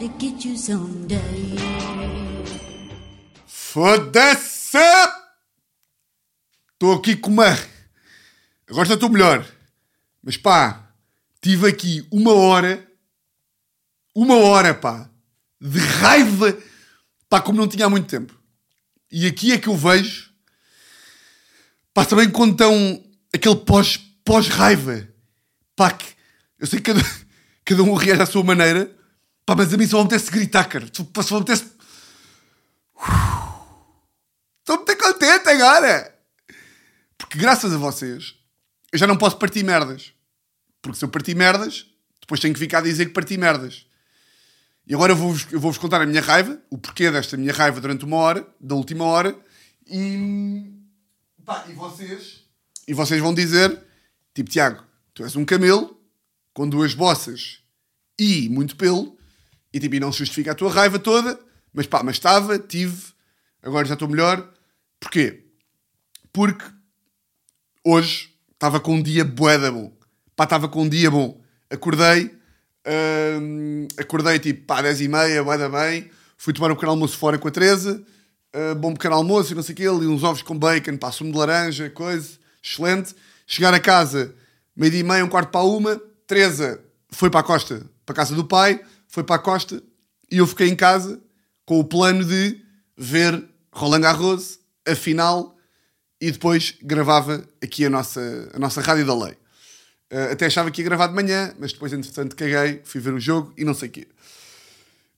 to get you someday. Foda-se! Estou aqui com uma. Agora já estou melhor. Mas pá, tive aqui uma hora. Uma hora, pá. De raiva. Pá, como não tinha há muito tempo. E aqui é que eu vejo. Pá, também quando estão. Aquele pós, pós-raiva. Pá, que. Eu sei que cada, cada um reage à sua maneira. Pá, mas a mim só me apetece gritar, cara. Só me apetece. Estou muito contente agora. Porque graças a vocês, eu já não posso partir merdas. Porque se eu partir merdas, depois tenho que ficar a dizer que parti merdas. E agora eu vou-vos vou-vos contar a minha raiva, o porquê desta minha raiva durante uma hora, da última hora, e. Pá, e vocês? E vocês vão dizer, tipo, Tiago, tu és um camelo com duas bossas e muito pelo, e tipo, e não se justifica a tua raiva toda, mas pá, mas estava, tive, agora já estou melhor. Porquê? Porque hoje estava com um dia bué bom. Pá, estava com um dia bom. Acordei, hum, acordei tipo pá, 10 e meia, bué da bem. Fui tomar um pequeno almoço fora com a Teresa. uh, bom pequeno almoço e não sei o quê. Ali uns ovos com bacon, pá, sumo de laranja, coisa. Excelente. Chegar a casa, meio dia e meia, um quarto para uma. Teresa foi para a costa, para a casa do pai. Foi para a costa. E eu fiquei em casa com o plano de ver Roland Garros, a final e depois gravava aqui a nossa, a nossa Rádio da Lei. Uh, até achava que ia gravar de manhã, mas depois, entretanto, caguei, fui ver o jogo e não sei o quê.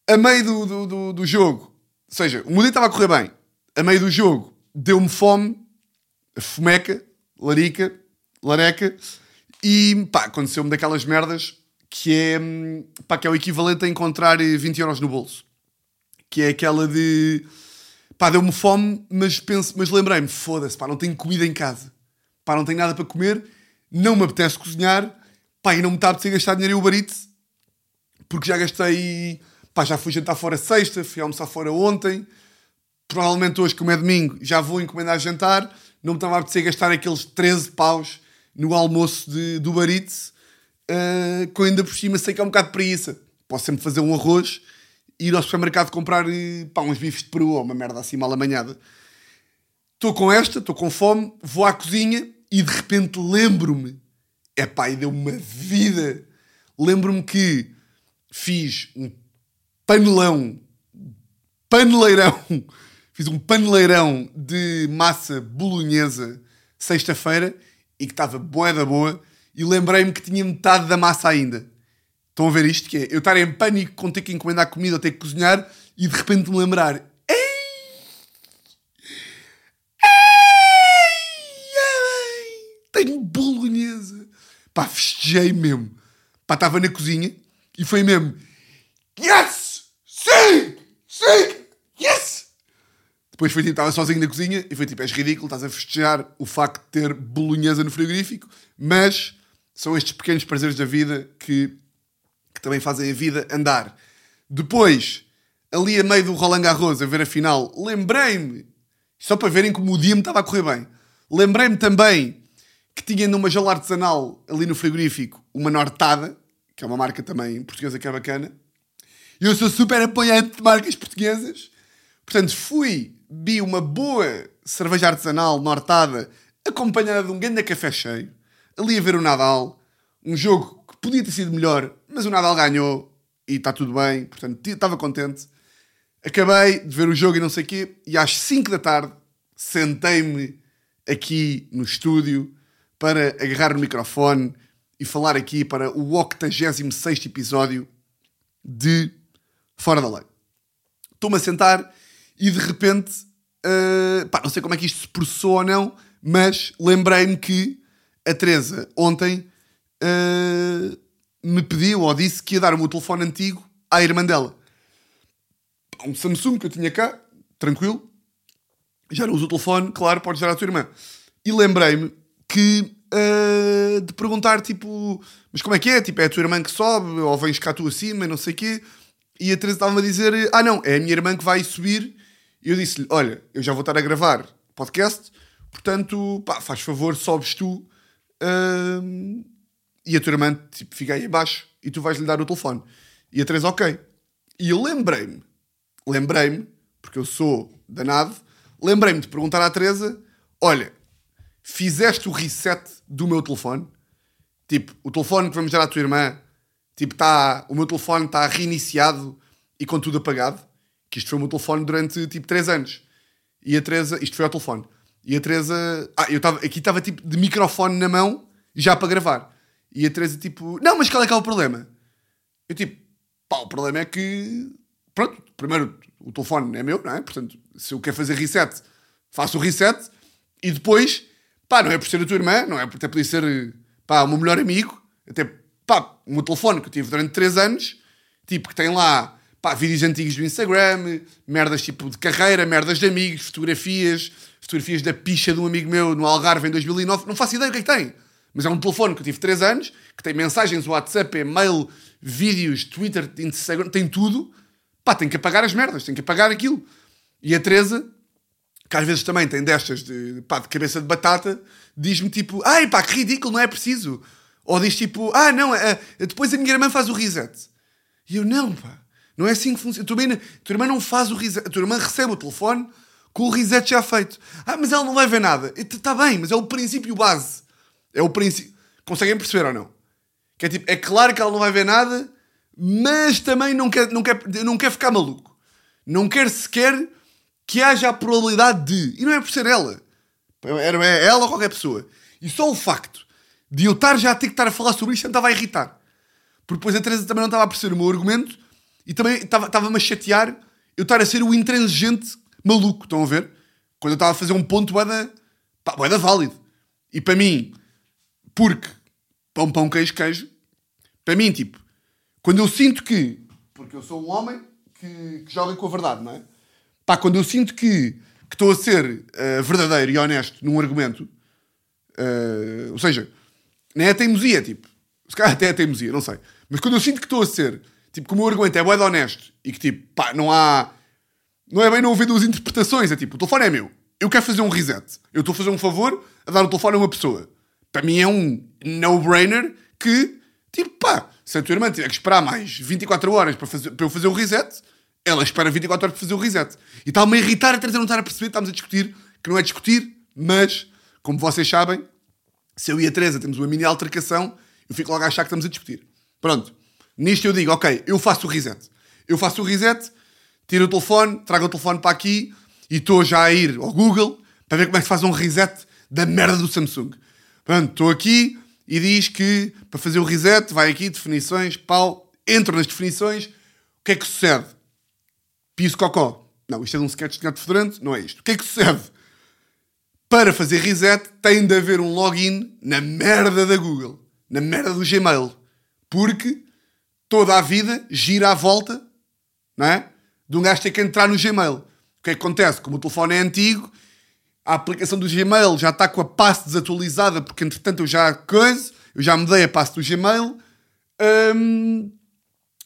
A meio do, do, do, do jogo, ou seja, o dia estava a correr bem. A meio do jogo, deu-me fome, fomeca, larica, lareca, e pá, aconteceu-me daquelas merdas que é, pá, que é o equivalente a encontrar 20 euros no bolso. Que é aquela de pá, deu-me fome, mas, penso, mas lembrei-me, foda-se, pá, não tenho comida em casa. Pá, não tenho nada para comer, não me apetece cozinhar, pá, e não me está a apetecer gastar dinheiro em Uber Eats, porque já gastei, pá, já fui jantar fora sexta, fui almoçar fora ontem, provavelmente hoje, como é domingo, já vou encomendar jantar, não me estava a apetecer gastar aqueles 13 paus no almoço de, do Uber Eats, que eu ainda por cima sei que é um bocado de preguiça. Posso sempre fazer um arroz ir ao supermercado comprar eh, pá, uns bifes de peru ou uma merda assim mal amanhada. Estou com esta, estou com fome, vou à cozinha e de repente lembro-me, é pá, e deu-me uma vida. Lembro-me que fiz um panelão, paneleirão, fiz um paneleirão de massa bolonhesa sexta-feira e que estava boa da boa e lembrei-me que tinha metade da massa ainda. Estão a ver isto? Que é eu estar em pânico com ter que encomendar comida ou ter que cozinhar e de repente me lembrar: Ei! Ei! Tenho bolonhesa! Pá, festejei mesmo. Pá, estava na cozinha e foi mesmo: Yes! Sim! Sim! Yes! Depois foi tipo, estava sozinho na cozinha e foi tipo: És ridículo, estás a festejar o facto de ter bolonhesa no frigorífico, mas são estes pequenos prazeres da vida que que também fazem a vida andar. Depois, ali a meio do Roland Garros, a ver a final, lembrei-me, só para verem como o dia me estava a correr bem, lembrei-me também que tinha numa gela artesanal, ali no frigorífico, uma Nortada, que é uma marca também portuguesa que é bacana. Eu sou super apoiante de marcas portuguesas. Portanto, fui, vi uma boa cerveja artesanal Nortada, acompanhada de um grande café cheio, ali a ver o Nadal, um jogo que podia ter sido melhor, mas o Nadal ganhou e está tudo bem, portanto estava contente. Acabei de ver o jogo e não sei o quê, e às 5 da tarde sentei-me aqui no estúdio para agarrar o microfone e falar aqui para o 86 episódio de Fora da Lei. Estou-me a sentar e de repente, uh, pá, não sei como é que isto se processou ou não, mas lembrei-me que a Teresa ontem uh, me pediu ou disse que ia dar o meu telefone antigo à irmã dela. Um Samsung que eu tinha cá, tranquilo. Já não uso o telefone, claro, podes dar à tua irmã. E lembrei-me que uh, de perguntar, tipo, mas como é que é? Tipo, é a tua irmã que sobe, ou vens cá tu acima, não sei o quê. E a Teresa estava-me a dizer, ah não, é a minha irmã que vai subir. E eu disse-lhe, olha, eu já vou estar a gravar podcast, portanto, pá, faz favor, sobes tu. Uh, e a tua irmã tipo, fica aí abaixo e tu vais-lhe dar o telefone. E a Teresa, ok. E eu lembrei-me, lembrei-me, porque eu sou danado, lembrei-me de perguntar à Teresa: olha, fizeste o reset do meu telefone? Tipo, o telefone que vamos dar à tua irmã, tipo, tá, o meu telefone está reiniciado e com tudo apagado. Que isto foi o meu telefone durante tipo 3 anos. E a Teresa, isto foi ao telefone. E a Teresa, ah, eu estava, aqui estava tipo de microfone na mão, já para gravar. E a Teresa, tipo, não, mas qual é que é o problema? Eu, tipo, pá, o problema é que, pronto, primeiro, o telefone é meu, não é? Portanto, se eu quero fazer reset, faço o reset e depois, pá, não é por ser a tua irmã, não é por até poder ser, pá, o meu melhor amigo, até, pá, o meu telefone que eu tive durante 3 anos, tipo, que tem lá, pá, vídeos antigos do Instagram, merdas tipo de carreira, merdas de amigos, fotografias, fotografias da picha de um amigo meu no Algarve em 2009, não faço ideia o que é que tem. Mas é um telefone que eu tive 3 anos, que tem mensagens, WhatsApp, e-mail, vídeos, Twitter, Instagram, tem tudo. Pá, tem que apagar as merdas, tem que apagar aquilo. E a Teresa, que às vezes também tem destas de, pá, de cabeça de batata, diz-me tipo, ai pá, que ridículo, não é preciso. Ou diz tipo, ah não, é, é, depois a minha irmã faz o reset. E eu, não pá, não é assim que funciona. A tua, irmã, a tua irmã não faz o reset, a tua irmã recebe o telefone com o reset já feito. Ah, mas ela não vai ver nada. Está bem, mas é o princípio base. É o princípio. Conseguem perceber ou não? Que é tipo, é claro que ela não vai ver nada, mas também não quer, não quer, não quer ficar maluco. Não quer sequer que haja a probabilidade de. E não é por ser ela. É ela ou qualquer pessoa. E só o facto de eu estar já a ter que estar a falar sobre isto estava a irritar. Porque depois a Teresa também não estava a perceber o meu argumento e também estava-me a chatear eu estar a ser o intransigente maluco. Estão a ver? Quando eu estava a fazer um ponto boeda, pá, boeda válido. E para mim, porque pão, pão, queijo, queijo, para mim, tipo, quando eu sinto que, porque eu sou um homem que, que joga com a verdade, não é? Pá, quando eu sinto que, estou a ser uh, verdadeiro e honesto num argumento, uh, ou seja, nem é teimosia, tipo, se calhar até é teimosia, não sei, mas quando eu sinto que estou a ser, tipo, que o meu argumento é bué honesto e que, tipo, pá, não há, não é bem não haver duas interpretações, é tipo, o telefone é meu, eu quero fazer um reset, eu estou a fazer um favor a dar o telefone a uma pessoa para mim é um no-brainer que, tipo, pá, se a tua irmã tiver que esperar mais 24 horas para, fazer, para eu fazer o reset, ela espera 24 horas para fazer o reset. E está-me a irritar a trazer não estar a perceber, estamos a discutir, que não é discutir, mas, como vocês sabem, se eu e a Teresa temos uma mini altercação, eu fico logo a achar que estamos a discutir. Pronto. Nisto eu digo, ok, eu faço o reset. Eu faço o reset, tiro o telefone, trago o telefone para aqui e estou já a ir ao Google para ver como é que se faz um reset da merda do Samsung. Pronto, estou aqui e diz que para fazer o reset, vai aqui, definições, pau, entro nas definições, o que é que sucede? Piso cocó. Não, isto é de um sketch de gato fedorento, não é isto. O que é que sucede? Para fazer reset tem de haver um login na merda da Google, na merda do Gmail. Porque toda a vida gira à volta, não é? De um gajo ter que entrar no Gmail. O que é que acontece? Como o telefone é antigo, a aplicação do Gmail já está com a passe desatualizada, porque entretanto eu já coisa, eu já mudei a passe do Gmail. Hum,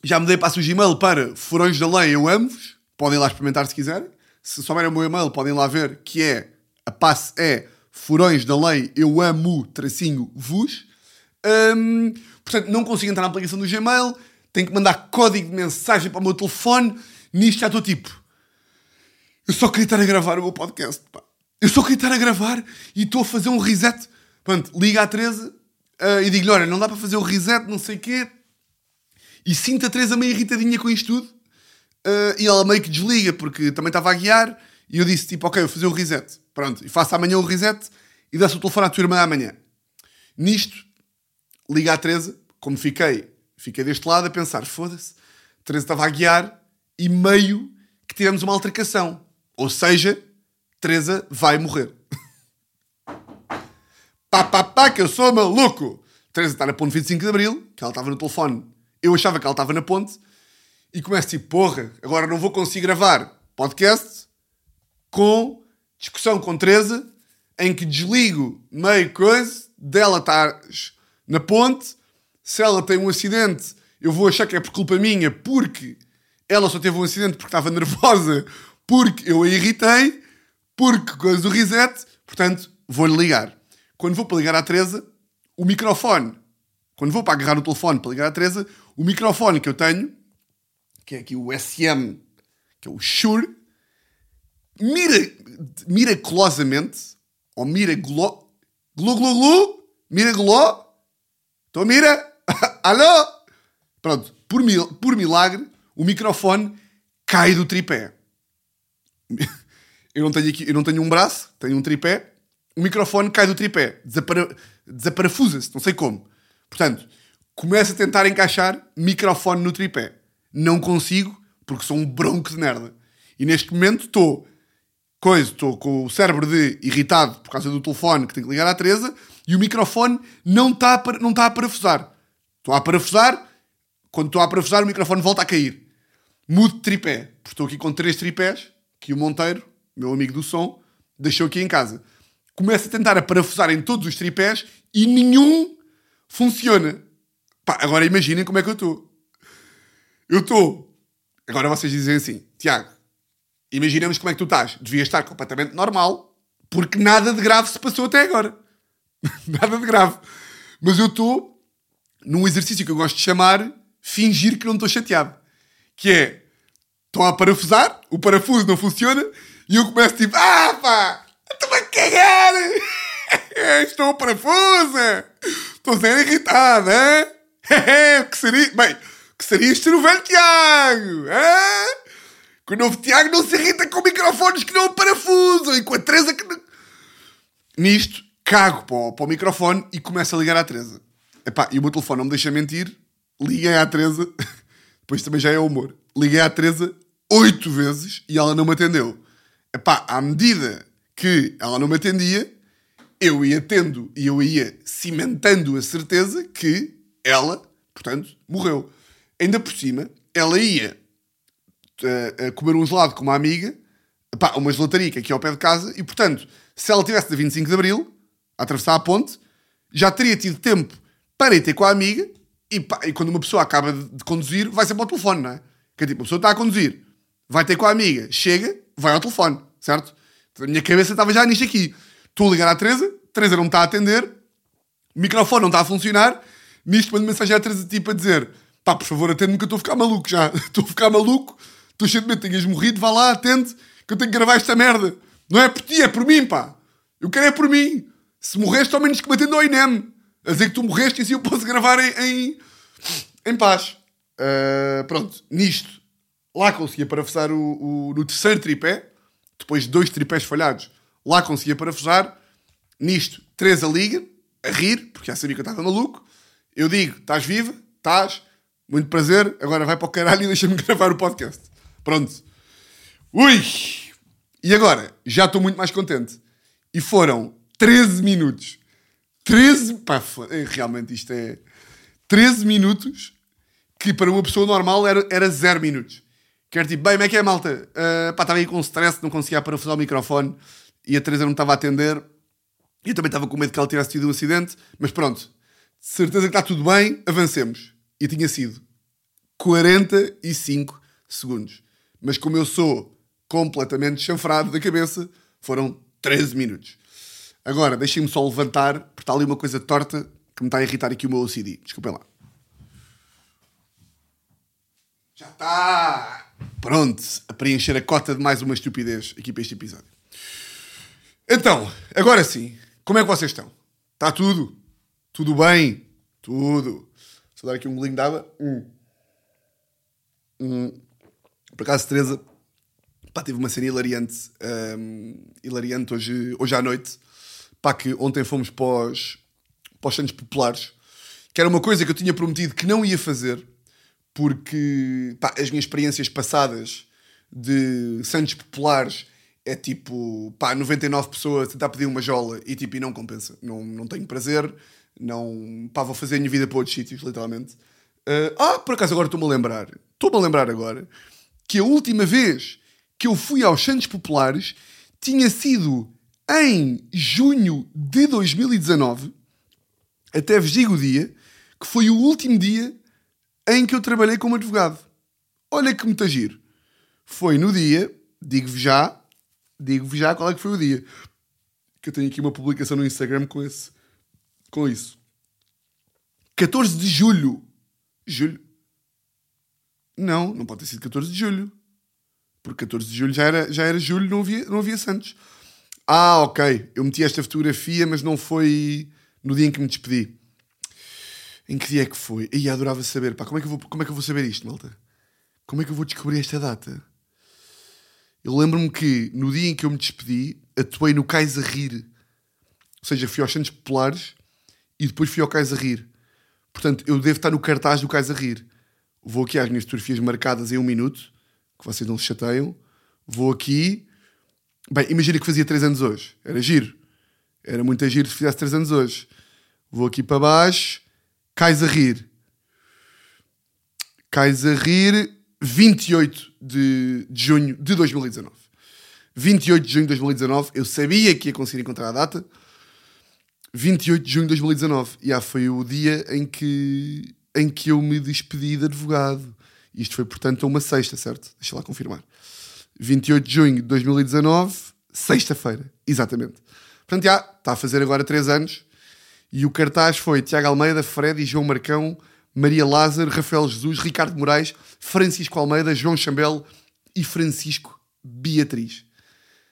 já mudei a passe do Gmail para Furões da Lei, eu amo-vos. Podem lá experimentar se quiserem. Se souberem o meu e-mail, podem lá ver que é a passe é Furões da Lei, eu amo, tracinho, vos. Hum, portanto, não consigo entrar na aplicação do Gmail, tenho que mandar código de mensagem para o meu telefone. Nisto já estou tipo. Eu só queria estar a gravar o meu podcast, pá. Eu só queria estar a gravar e estou a fazer um reset. Pronto, liga à Teresa uh, e digo-lhe: olha, não dá para fazer o reset, não sei o quê. E sinto a Teresa meio irritadinha com isto tudo. Uh, e ela meio que desliga porque também estava a guiar. E eu disse: tipo, ok, vou fazer o reset. Pronto, e faço amanhã o reset e dá-se o telefone à tua irmã amanhã. Nisto, liga à Teresa, como fiquei, fiquei deste lado a pensar: foda-se, Teresa estava a guiar e meio que tivemos uma altercação. Ou seja, Teresa vai morrer. pá, pá, pá, que eu sou maluco! Teresa está na ponte 25 de Abril, que ela estava no telefone. Eu achava que ela estava na ponte. E começo tipo, porra, agora não vou conseguir gravar podcast com discussão com Teresa, em que desligo meio coisa, dela estar na ponte. Se ela tem um acidente, eu vou achar que é por culpa minha, porque ela só teve um acidente porque estava nervosa, porque eu a irritei porque coisa o reset, portanto, vou-lhe ligar. Quando vou para ligar à Teresa, o microfone, quando vou para agarrar o telefone para ligar à Teresa, o microfone que eu tenho que é aqui o SM, que é o Shure, mira, miraculosamente, ou miraglo, glu glu glu, miraglo, estou a mira, alô, pronto, por, mil, por milagre, o microfone cai do tripé. Eu não tenho aqui, eu não tenho um braço, tenho um tripé, o microfone cai do tripé, desapara, desaparafusa-se, não sei como. Portanto, começo a tentar encaixar microfone no tripé. Não consigo, porque sou um bronco de merda. E neste momento estou coisa, estou com o cérebro de irritado por causa do telefone que tenho que ligar à Teresa e o microfone não está a, não está a parafusar. Estou a parafusar, quando estou a parafusar o microfone volta a cair. Mudo de tripé, porque estou aqui com três tripés que o Monteiro, meu amigo do som, deixou aqui em casa. Começo a tentar a parafusar em todos os tripés e nenhum funciona. Pá, agora imaginem como é que eu estou. Eu estou. Agora vocês dizem assim, Tiago, imaginemos como é que tu estás. Devias estar completamente normal, porque nada de grave se passou até agora. nada de grave. Mas eu estou num exercício que eu gosto de chamar fingir que não estou chateado. Que é, estão a parafusar, o parafuso não funciona, e eu começo tipo, ah pá, estou a cagar! estou a parafusa! Estou sendo irritado, hein? que seria? Bem, que seria ser o velho Tiago? Que o novo Tiago não se irrita com microfones que não parafusam e com a Teresa que não... Nisto, cago para o, para o microfone e começo a ligar à Teresa. Epá, e o meu telefone não me deixa mentir. Liguei à Teresa, depois também já é humor. Liguei à Teresa oito vezes e ela não me atendeu. Epá, à medida que ela não me atendia, eu ia tendo e eu ia cimentando a certeza que ela, portanto, morreu. Ainda por cima, ela ia a, a comer um gelado com uma amiga, pá, uma gelatarica aqui ao pé de casa, e portanto, se ela tivesse de 25 de Abril, a atravessar a ponte, já teria tido tempo para ir ter com a amiga, e, pá, e quando uma pessoa acaba de, conduzir, vai sempre ao telefone, não é? Que é tipo, a pessoa está a conduzir, vai ter com a amiga, chega, vai ao telefone, certo? Então, a minha cabeça estava já nisto aqui. Estou a ligar à Teresa, Teresa não está a atender, o microfone não está a funcionar, nisto mando mensagem à Teresa tipo a dizer pá, por favor, atende-me que eu estou a ficar maluco já. Estou a ficar maluco, estou cheio de medo, tenhas morrido, vá lá, atende, que eu tenho que gravar esta merda. Não é por ti, é por mim, pá. Eu quero é por mim. Se morreste, ao menos que me atenda ao INEM. A dizer que tu morreste e assim eu posso gravar em, em, em paz. Uh, pronto, nisto, lá conseguia parafusar o, o, no terceiro tripé, depois de dois tripés falhados, lá conseguia parafusar. Nisto, Teresa liga, a rir, porque já sabia que eu estava maluco. Eu digo, estás viva? Estás? Muito prazer, agora vai para o caralho e deixa-me gravar o podcast. Pronto. Ui! E agora, já estou muito mais contente. E foram 13 minutos. 13. Pá, é, realmente isto é. 13 minutos que para uma pessoa normal era, era 0 minutos. Quer tipo, bem, como é que é, malta? Uh, pá, estava aí com stress, não conseguia parafusar o microfone e a Teresa não estava a atender. E eu também estava com medo que ela tivesse tido um acidente, mas pronto, certeza que está tudo bem, avancemos e tinha sido 45 segundos. Mas como eu sou completamente chanfrado da cabeça, foram 13 minutos. Agora, deixem-me só levantar, porque está ali uma coisa torta que me está a irritar aqui o meu OCD. Desculpem lá. Já está! Pronto, a preencher a cota de mais uma estupidez aqui para este episódio. Então, agora sim, como é que vocês estão? Está tudo? Tudo bem? Tudo. Só dar aqui um golinho de água. Hum. Hum. Por acaso, Teresa, pá, tive uma cena hilariante, um, hilariante hoje, hoje à noite. Pá, que ontem fomos para os, Santos Populares, que era uma coisa que eu tinha prometido que não ia fazer, porque pá, as minhas experiências passadas de Santos Populares é tipo, pá, 99 pessoas tentar pedir uma jola e tipo, e não compensa. Não, não tenho prazer, não. pá, vou fazer a minha vida para outros sítios, literalmente. Uh, ah, por acaso agora estou-me a lembrar, estou-me a lembrar agora que a última vez que eu fui aos Santos Populares tinha sido em junho de 2019. Até vos digo o dia, que foi o último dia em que eu trabalhei como advogado. Olha que muito giro. Foi no dia, digo-vos já, digo-vos já qual é que foi o dia. Que eu tenho aqui uma publicação no Instagram com esse com isso. 14 de julho. Julho. Não, não pode ter sido 14 de julho. Porque 14 de julho já era, já era julho, não havia, não havia Santos. Ah, ok. Eu meti esta fotografia, mas não foi no dia em que me despedi. Em que dia é que foi? E adorava saber. Pá, como é, que eu vou, como é que eu vou saber isto, malta? Como é que eu vou descobrir esta data? Eu lembro-me que no dia em que eu me despedi, atuei no Cais a Rir. Ou seja, fui aos Santos Populares e depois fui ao Cais a Rir. Portanto, eu devo estar no cartaz do Cais a Rir. Vou aqui às minhas fotografias marcadas em um minuto, que vocês não se chateiam. Vou aqui. Bem, imagina que fazia 3 anos hoje. Era giro. Era muito giro se fizesse 3 anos hoje. Vou aqui para baixo. Cais a Rir. Cais a Rir, 28 de, de junho de 2019. 28 de junho de 2019. Eu sabia que ia conseguir encontrar a data. 28 de junho de 2019. E ah, foi o dia em que, em que eu me despedi de advogado. Isto foi, portanto, uma sexta, certo? Deixa lá confirmar. 28 de junho de 2019, sexta-feira, exatamente. Portanto, já, está a fazer agora 3 anos. E o cartaz foi Tiago Almeida, Fred e João Marcão, Maria Lázaro, Rafael Jesus, Ricardo Moraes, Francisco Almeida, João Chambel e Francisco Beatriz.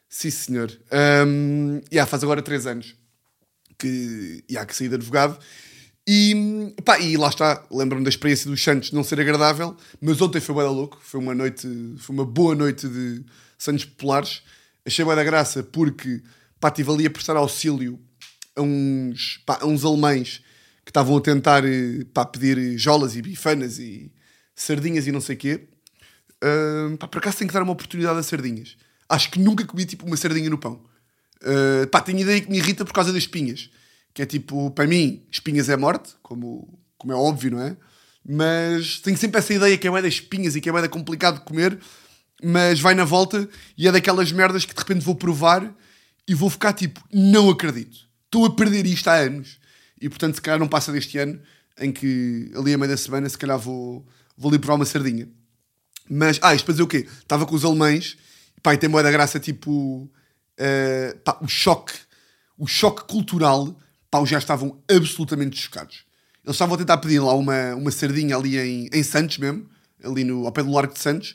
Sim, senhor. Um, yeah, faz agora 3 anos que, yeah, que saí de advogado. E, pá, e lá está, lembro-me da experiência dos Santos não ser agradável, mas ontem foi bem louco, foi uma noite, foi uma boa noite de Santos Populares. Achei bem da graça porque pá, estive ali a prestar auxílio a uns, pá, a uns alemães que estavam a tentar pá, pedir jolas e bifanas e sardinhas e não sei o quê. Uh, pá, por acaso tenho que dar uma oportunidade a sardinhas. Acho que nunca comi tipo uma sardinha no pão. Uh, pá, tenho ideia que me irrita por causa das espinhas. Que é tipo, para mim, espinhas é morte, como, como é óbvio, não é? Mas tenho sempre essa ideia que é das espinhas e que é da complicado de comer, mas vai na volta e é daquelas merdas que de repente vou provar e vou ficar tipo, não acredito. Estou a perder isto há anos. E portanto, se calhar não passa deste ano em que ali a meio da semana, se calhar vou, vou ali provar uma sardinha. Mas, ah, isto para dizer o quê? Estava com os alemães, pá, e tem boa da graça, tipo, uh, pá, o choque, o choque cultural, pá, os já estavam absolutamente chocados. Eles estavam a tentar pedir lá uma, uma sardinha ali em, em Santos mesmo, ali no, ao pé do Largo de Santos.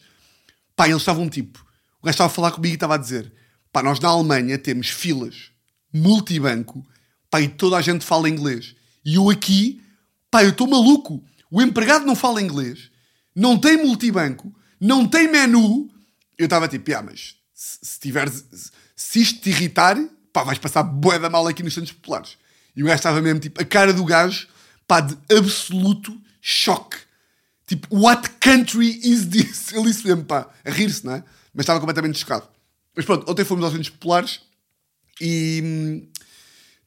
Pá, eles estavam tipo, o gajo estava a falar comigo e estava a dizer, pá, nós na Alemanha temos filas multibanco, pá, e toda a gente fala inglês. E eu aqui, pá, eu estou maluco. O empregado não fala inglês, não tem multibanco, não tem menu. Eu estava tipo, ah, mas se, se tiveres, se isto te irritar, pá, vais passar bué da mal aqui nos Santos Populares. E o gajo estava mesmo, tipo, a cara do gajo, pá, de absoluto choque. Tipo, what country is this? Ele disse mesmo, pá, a rir-se, não é? Mas estava completamente chocado. Mas pronto, ontem fomos aos Santos Populares e... Hum,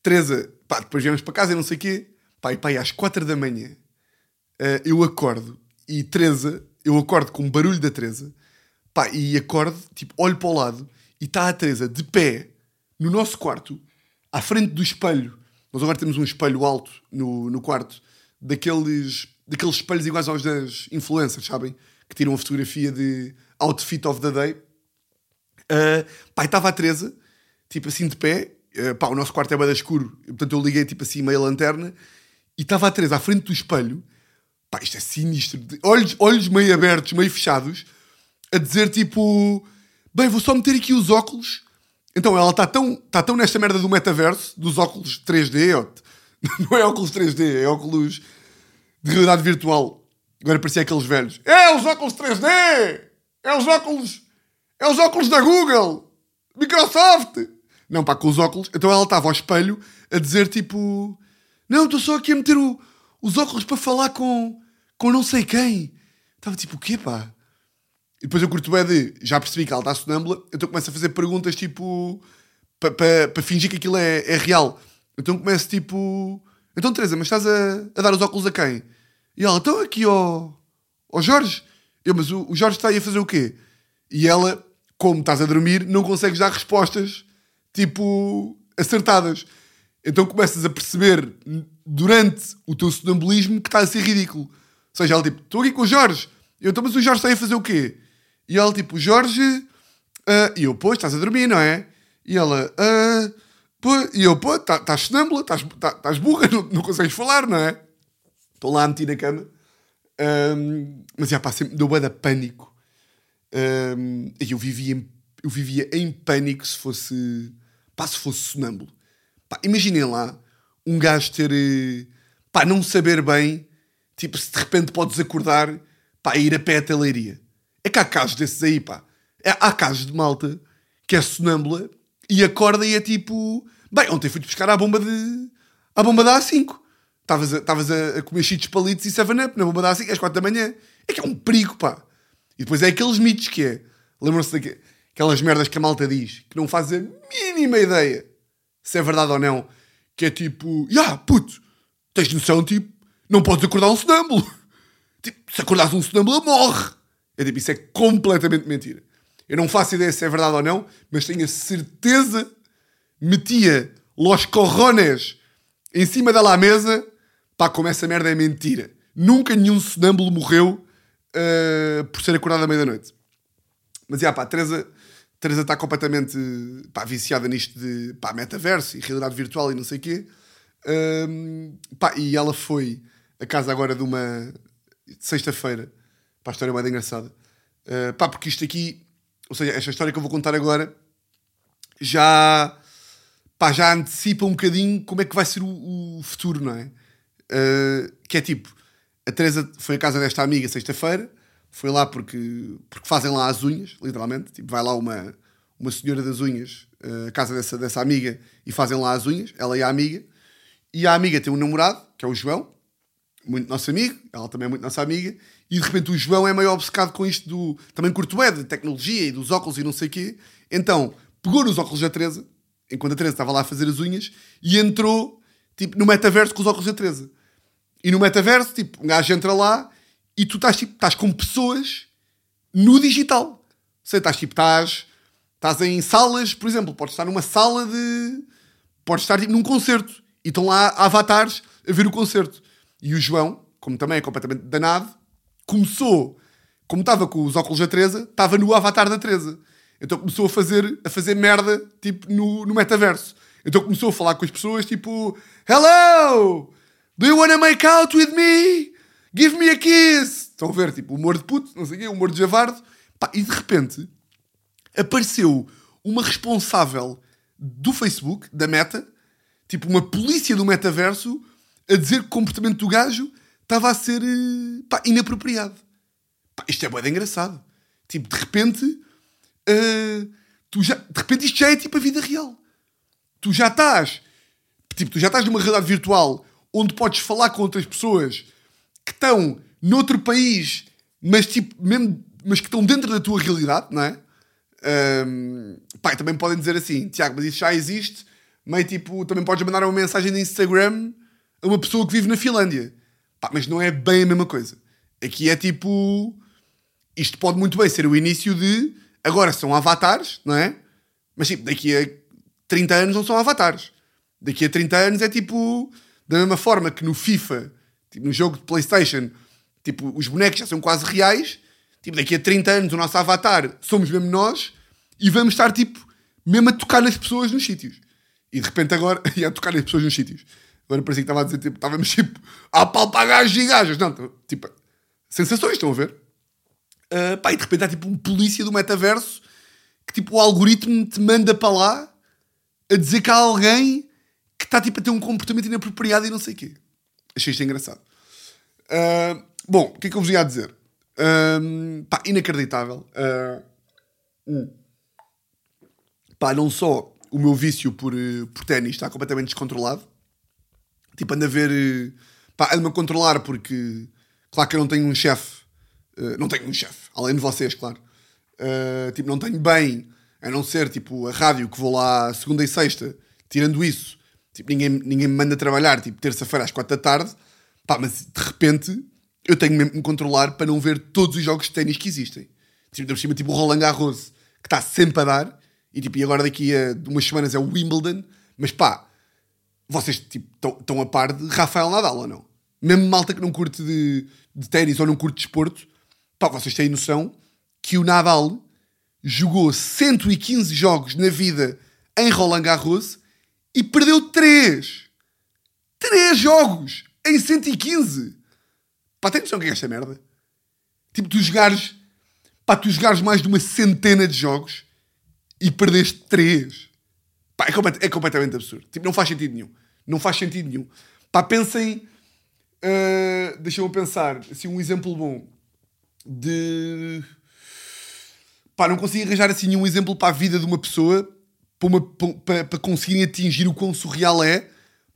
Teresa, pá, depois viemos para casa e não sei o quê. Pá, e pá, e às quatro da manhã uh, eu acordo e Teresa, eu acordo com o barulho da Teresa, pá, e acordo, tipo, olho para o lado e está a Teresa de pé no nosso quarto, à frente do espelho. Nós agora temos um espelho alto no, no quarto, daqueles, daqueles espelhos iguais aos das influencers, sabem? Que tiram a fotografia de outfit of the day. Uh, pá, estava a Teresa, tipo assim de pé. Uh, pá, o nosso quarto é bem escuro, portanto eu liguei tipo assim meia lanterna e estava a Teresa à frente do espelho. Pá, isto é sinistro. Olhos, olhos meio abertos, meio fechados, a dizer tipo bem, vou só meter aqui os óculos. Então ela está tão, tá tão nesta merda do metaverso, dos óculos 3D, ó, não é óculos 3D, é óculos de realidade virtual. Agora parecia aqueles velhos. É os óculos 3D! É os óculos. É os óculos da Google! Microsoft! Não, pá, com os óculos. Então ela estava ao espelho a dizer tipo: Não, estou só aqui a meter o, os óculos para falar com, com não sei quem. Estava tipo: O quê, pá? E depois eu curto bem de. Já percebi que ela está sonâmbula, então começo a fazer perguntas tipo. para pa, pa fingir que aquilo é, é real. Então começo tipo. Então, Teresa, mas estás a, a dar os óculos a quem? E ela, então aqui ao, ao Jorge. Eu, mas o, o Jorge está aí a fazer o quê? E ela, como estás a dormir, não consegues dar respostas tipo acertadas. Então começas a perceber durante o teu sonambulismo que está a ser ridículo. Ou seja, ela tipo, estou aqui com o Jorge. Eu, então, mas o Jorge está aí a fazer o quê? E ela tipo, Jorge. Uh, e eu, pois, estás a dormir, não é? E ela, uh, pois, e eu, pô, estás tá sonâmbula, estás tá, burra, não, não consegues falar, não é? Estou lá a meter na cama. Um, mas já, pá, sempre deu de pânico. Um, e eu vivia, em, eu vivia em pânico se fosse, pá, se fosse sonâmbulo. Pá, imaginem lá um gajo ter, eh, pá, não saber bem, tipo, se de repente podes acordar, pá, ir a pé até a leiria. É que há casos desses aí, pá. É, há casos de malta que é sonâmbula e acorda e é tipo, bem, ontem fui-te buscar à bomba de, à bomba da A5. Estavas a, estavas a, a comer cheetos palitos e 7-up na bomba da A5 às 4 da manhã. É que é um perigo, pá. E depois é aqueles mitos que é, lembram-se daquelas merdas que a malta diz, que não faz a mínima ideia se é verdade ou não, que é tipo, ya, yeah, puto, tens noção, tipo, não podes acordar um sonâmbulo. Tipo, se acordares um sonâmbulo, morre. É tipo, isso é completamente mentira. Eu não faço ideia se é verdade ou não, mas tenho a certeza, metia los corrones em cima dela à mesa, pá, como essa merda é mentira. Nunca nenhum sonâmbulo morreu uh, por ser acordado à meia-noite. Mas, já, pá, a Teresa Teresa está completamente pá, viciada nisto de pá, metaverso e realidade virtual e não sei o quê. Um, pá, e ela foi a casa agora de uma sexta-feira. Pá, a história é mais engraçada. Uh, pá, porque isto aqui, ou seja, esta história que eu vou contar agora já, pá, já antecipa um bocadinho como é que vai ser o, o futuro, não é? Uh, que é tipo, a Teresa foi à casa desta amiga sexta-feira foi lá porque, porque fazem lá as unhas, literalmente. Tipo, vai lá uma, uma senhora das unhas, uh, a casa dessa, dessa amiga, e fazem lá as unhas, ela e a amiga. E a amiga tem um namorado, que é o João, muito nosso amigo, ela também é muito nossa amiga, e de repente o João é meio obcecado com isto do. Também curto é de tecnologia e dos óculos e não sei o quê. Então, pegou nos óculos da Teresa, enquanto a Teresa estava lá a fazer as unhas, e entrou, tipo, no metaverso com os óculos da Teresa. E no metaverso, tipo, um gajo entra lá e tu estás, tipo, estás com pessoas no digital. Sei, estás tipo, estás, estás em salas, por exemplo, podes estar numa sala de. Podes estar tipo, num concerto e estão lá avatares a ver o concerto. E o João, como também é completamente danado, começou, como estava com os óculos da Teresa, estava no avatar da Teresa. Então começou a fazer, a fazer merda tipo no, no metaverso. Então começou a falar com as pessoas tipo Hello! Do you wanna make out with me? Give me a kiss! Estão a ver? Tipo, humor de puto, não sei o quê, humor de javardo. E de repente apareceu uma responsável do Facebook, da Meta, tipo uma polícia do metaverso, a dizer que o comportamento do gajo estava a ser eh, pá, inapropriado. Pá, isto é boeda engraçado. Tipo, de repente, uh, tu já, de repente isto já é tipo a vida real. Tu já estás, tipo, tu já estás numa realidade virtual onde podes falar com outras pessoas que estão noutro país, mas, tipo, mesmo, mas que estão dentro da tua realidade, não é? Um, pá, também podem dizer assim, Tiago, mas isso já existe, meio tipo, também podes mandar uma mensagem no Instagram a uma pessoa que vive na Finlândia. Pá, mas não é bem a mesma coisa. Aqui é tipo. Isto pode muito bem ser o início de. Agora são avatares, não é? Mas tipo, daqui a 30 anos não são avatares. Daqui a 30 anos é tipo. Da mesma forma que no FIFA Tipo, no jogo de Playstation, tipo, os bonecos já são quase reais. Tipo, daqui a 30 anos o nosso avatar somos mesmo nós e vamos estar, tipo, mesmo a tocar nas pessoas nos sítios. E de repente agora, e a tocar nas pessoas nos sítios. Agora parecia que estava a dizer, tipo, estávamos, tipo, a palpar gajos e gajas. Não, tipo, sensações, estão a ver? Uh, pá, e de repente há, tipo, um polícia do metaverso que, tipo, o algoritmo te manda para lá a dizer que há alguém que está, tipo, a ter um comportamento inapropriado e não sei o quê. Achei isto engraçado. Uh, bom, o que é que eu vos ia dizer? Uh, pá, inacreditável. Uh, pá, não só o meu vício por, por ténis está completamente descontrolado. Tipo, ando a ver. Pá, ando-me a controlar porque, claro que eu não tenho um chefe. Uh, não tenho um chefe, além de vocês, claro. Uh, tipo, não tenho bem, a não ser tipo a rádio que vou lá segunda e sexta. Tirando isso, Tipo, ninguém, ninguém me manda trabalhar, tipo, terça-feira às quatro da tarde. Pá, mas de repente eu tenho mesmo que me controlar para não ver todos os jogos de ténis que existem. Tipo, por cima, tipo o Roland Garros, que está sempre a dar. E, tipo, e agora daqui a umas semanas é o Wimbledon. Mas pá, vocês tipo, estão a par de Rafael Nadal ou não? Mesmo malta que não curte de, de ténis ou não curte de esporto, pá, vocês têm noção que o Nadal jogou 115 jogos na vida em Roland Garros e perdeu 3. 3 jogos em 115. Pá, tem noção o que é esta merda? Tipo, tu jogares, pá, tu jogares mais de uma centena de jogos e perdeste três. Pá, é, complet- é completamente absurdo. Tipo, não faz sentido nenhum. Não faz sentido nenhum. Pá, pensem. Uh, Deixa-me pensar. Assim, um exemplo bom de. Pá, não consigo arranjar assim nenhum exemplo para a vida de uma pessoa para, uma, para, para- conseguirem atingir o quão surreal é.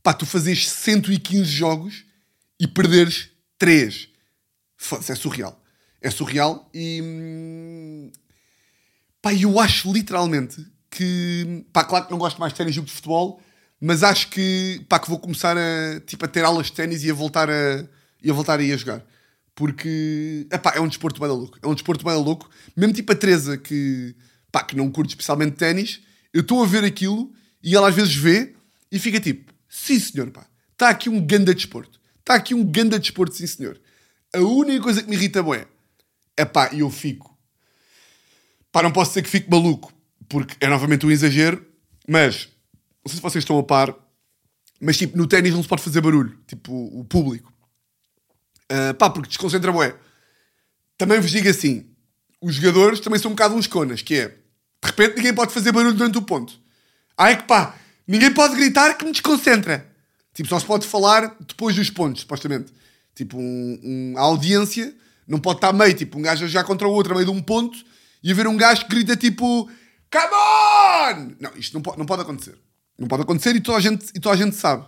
Pá, tu fazes 115 jogos e perderes 3. Foda-se, é surreal. É surreal e. hum, Pá, eu acho literalmente que. Pá, claro que não gosto mais de que de futebol, mas acho que. Pá, que vou começar a, tipo, a ter aulas de ténis e a voltar a, e a voltar a ir a jogar. Porque. Epá, é um desporto bem louco. É um desporto bem louco. Mesmo tipo a Teresa, que. Pá, que não curte especialmente ténis, eu estou a ver aquilo e ela às vezes vê e fica tipo: sim senhor, pá, está aqui um ganda desporto. Está aqui um ganda desporto, sim senhor. A única coisa que me irrita, bué, é pá, e eu fico Pá, não posso dizer que fico maluco, porque é novamente um exagero, mas não sei se vocês estão a par, mas tipo, no ténis não se pode fazer barulho, tipo, o público. Ah, pá, porque desconcentra bué. Também vos digo assim, os jogadores também são um bocado uns conas, que é, de repente ninguém pode fazer barulho durante o ponto. Ah, é que pá, ninguém pode gritar que me desconcentra. Tipo, só se pode falar depois dos pontos, supostamente. Tipo, um, um- a audiência não pode estar meio, tipo, um gajo já contra o outro a meio de um ponto e haver um gajo que grita tipo Come on! Não, isto não não pode acontecer. Não pode acontecer e toda a gente, e toda a gente sabe.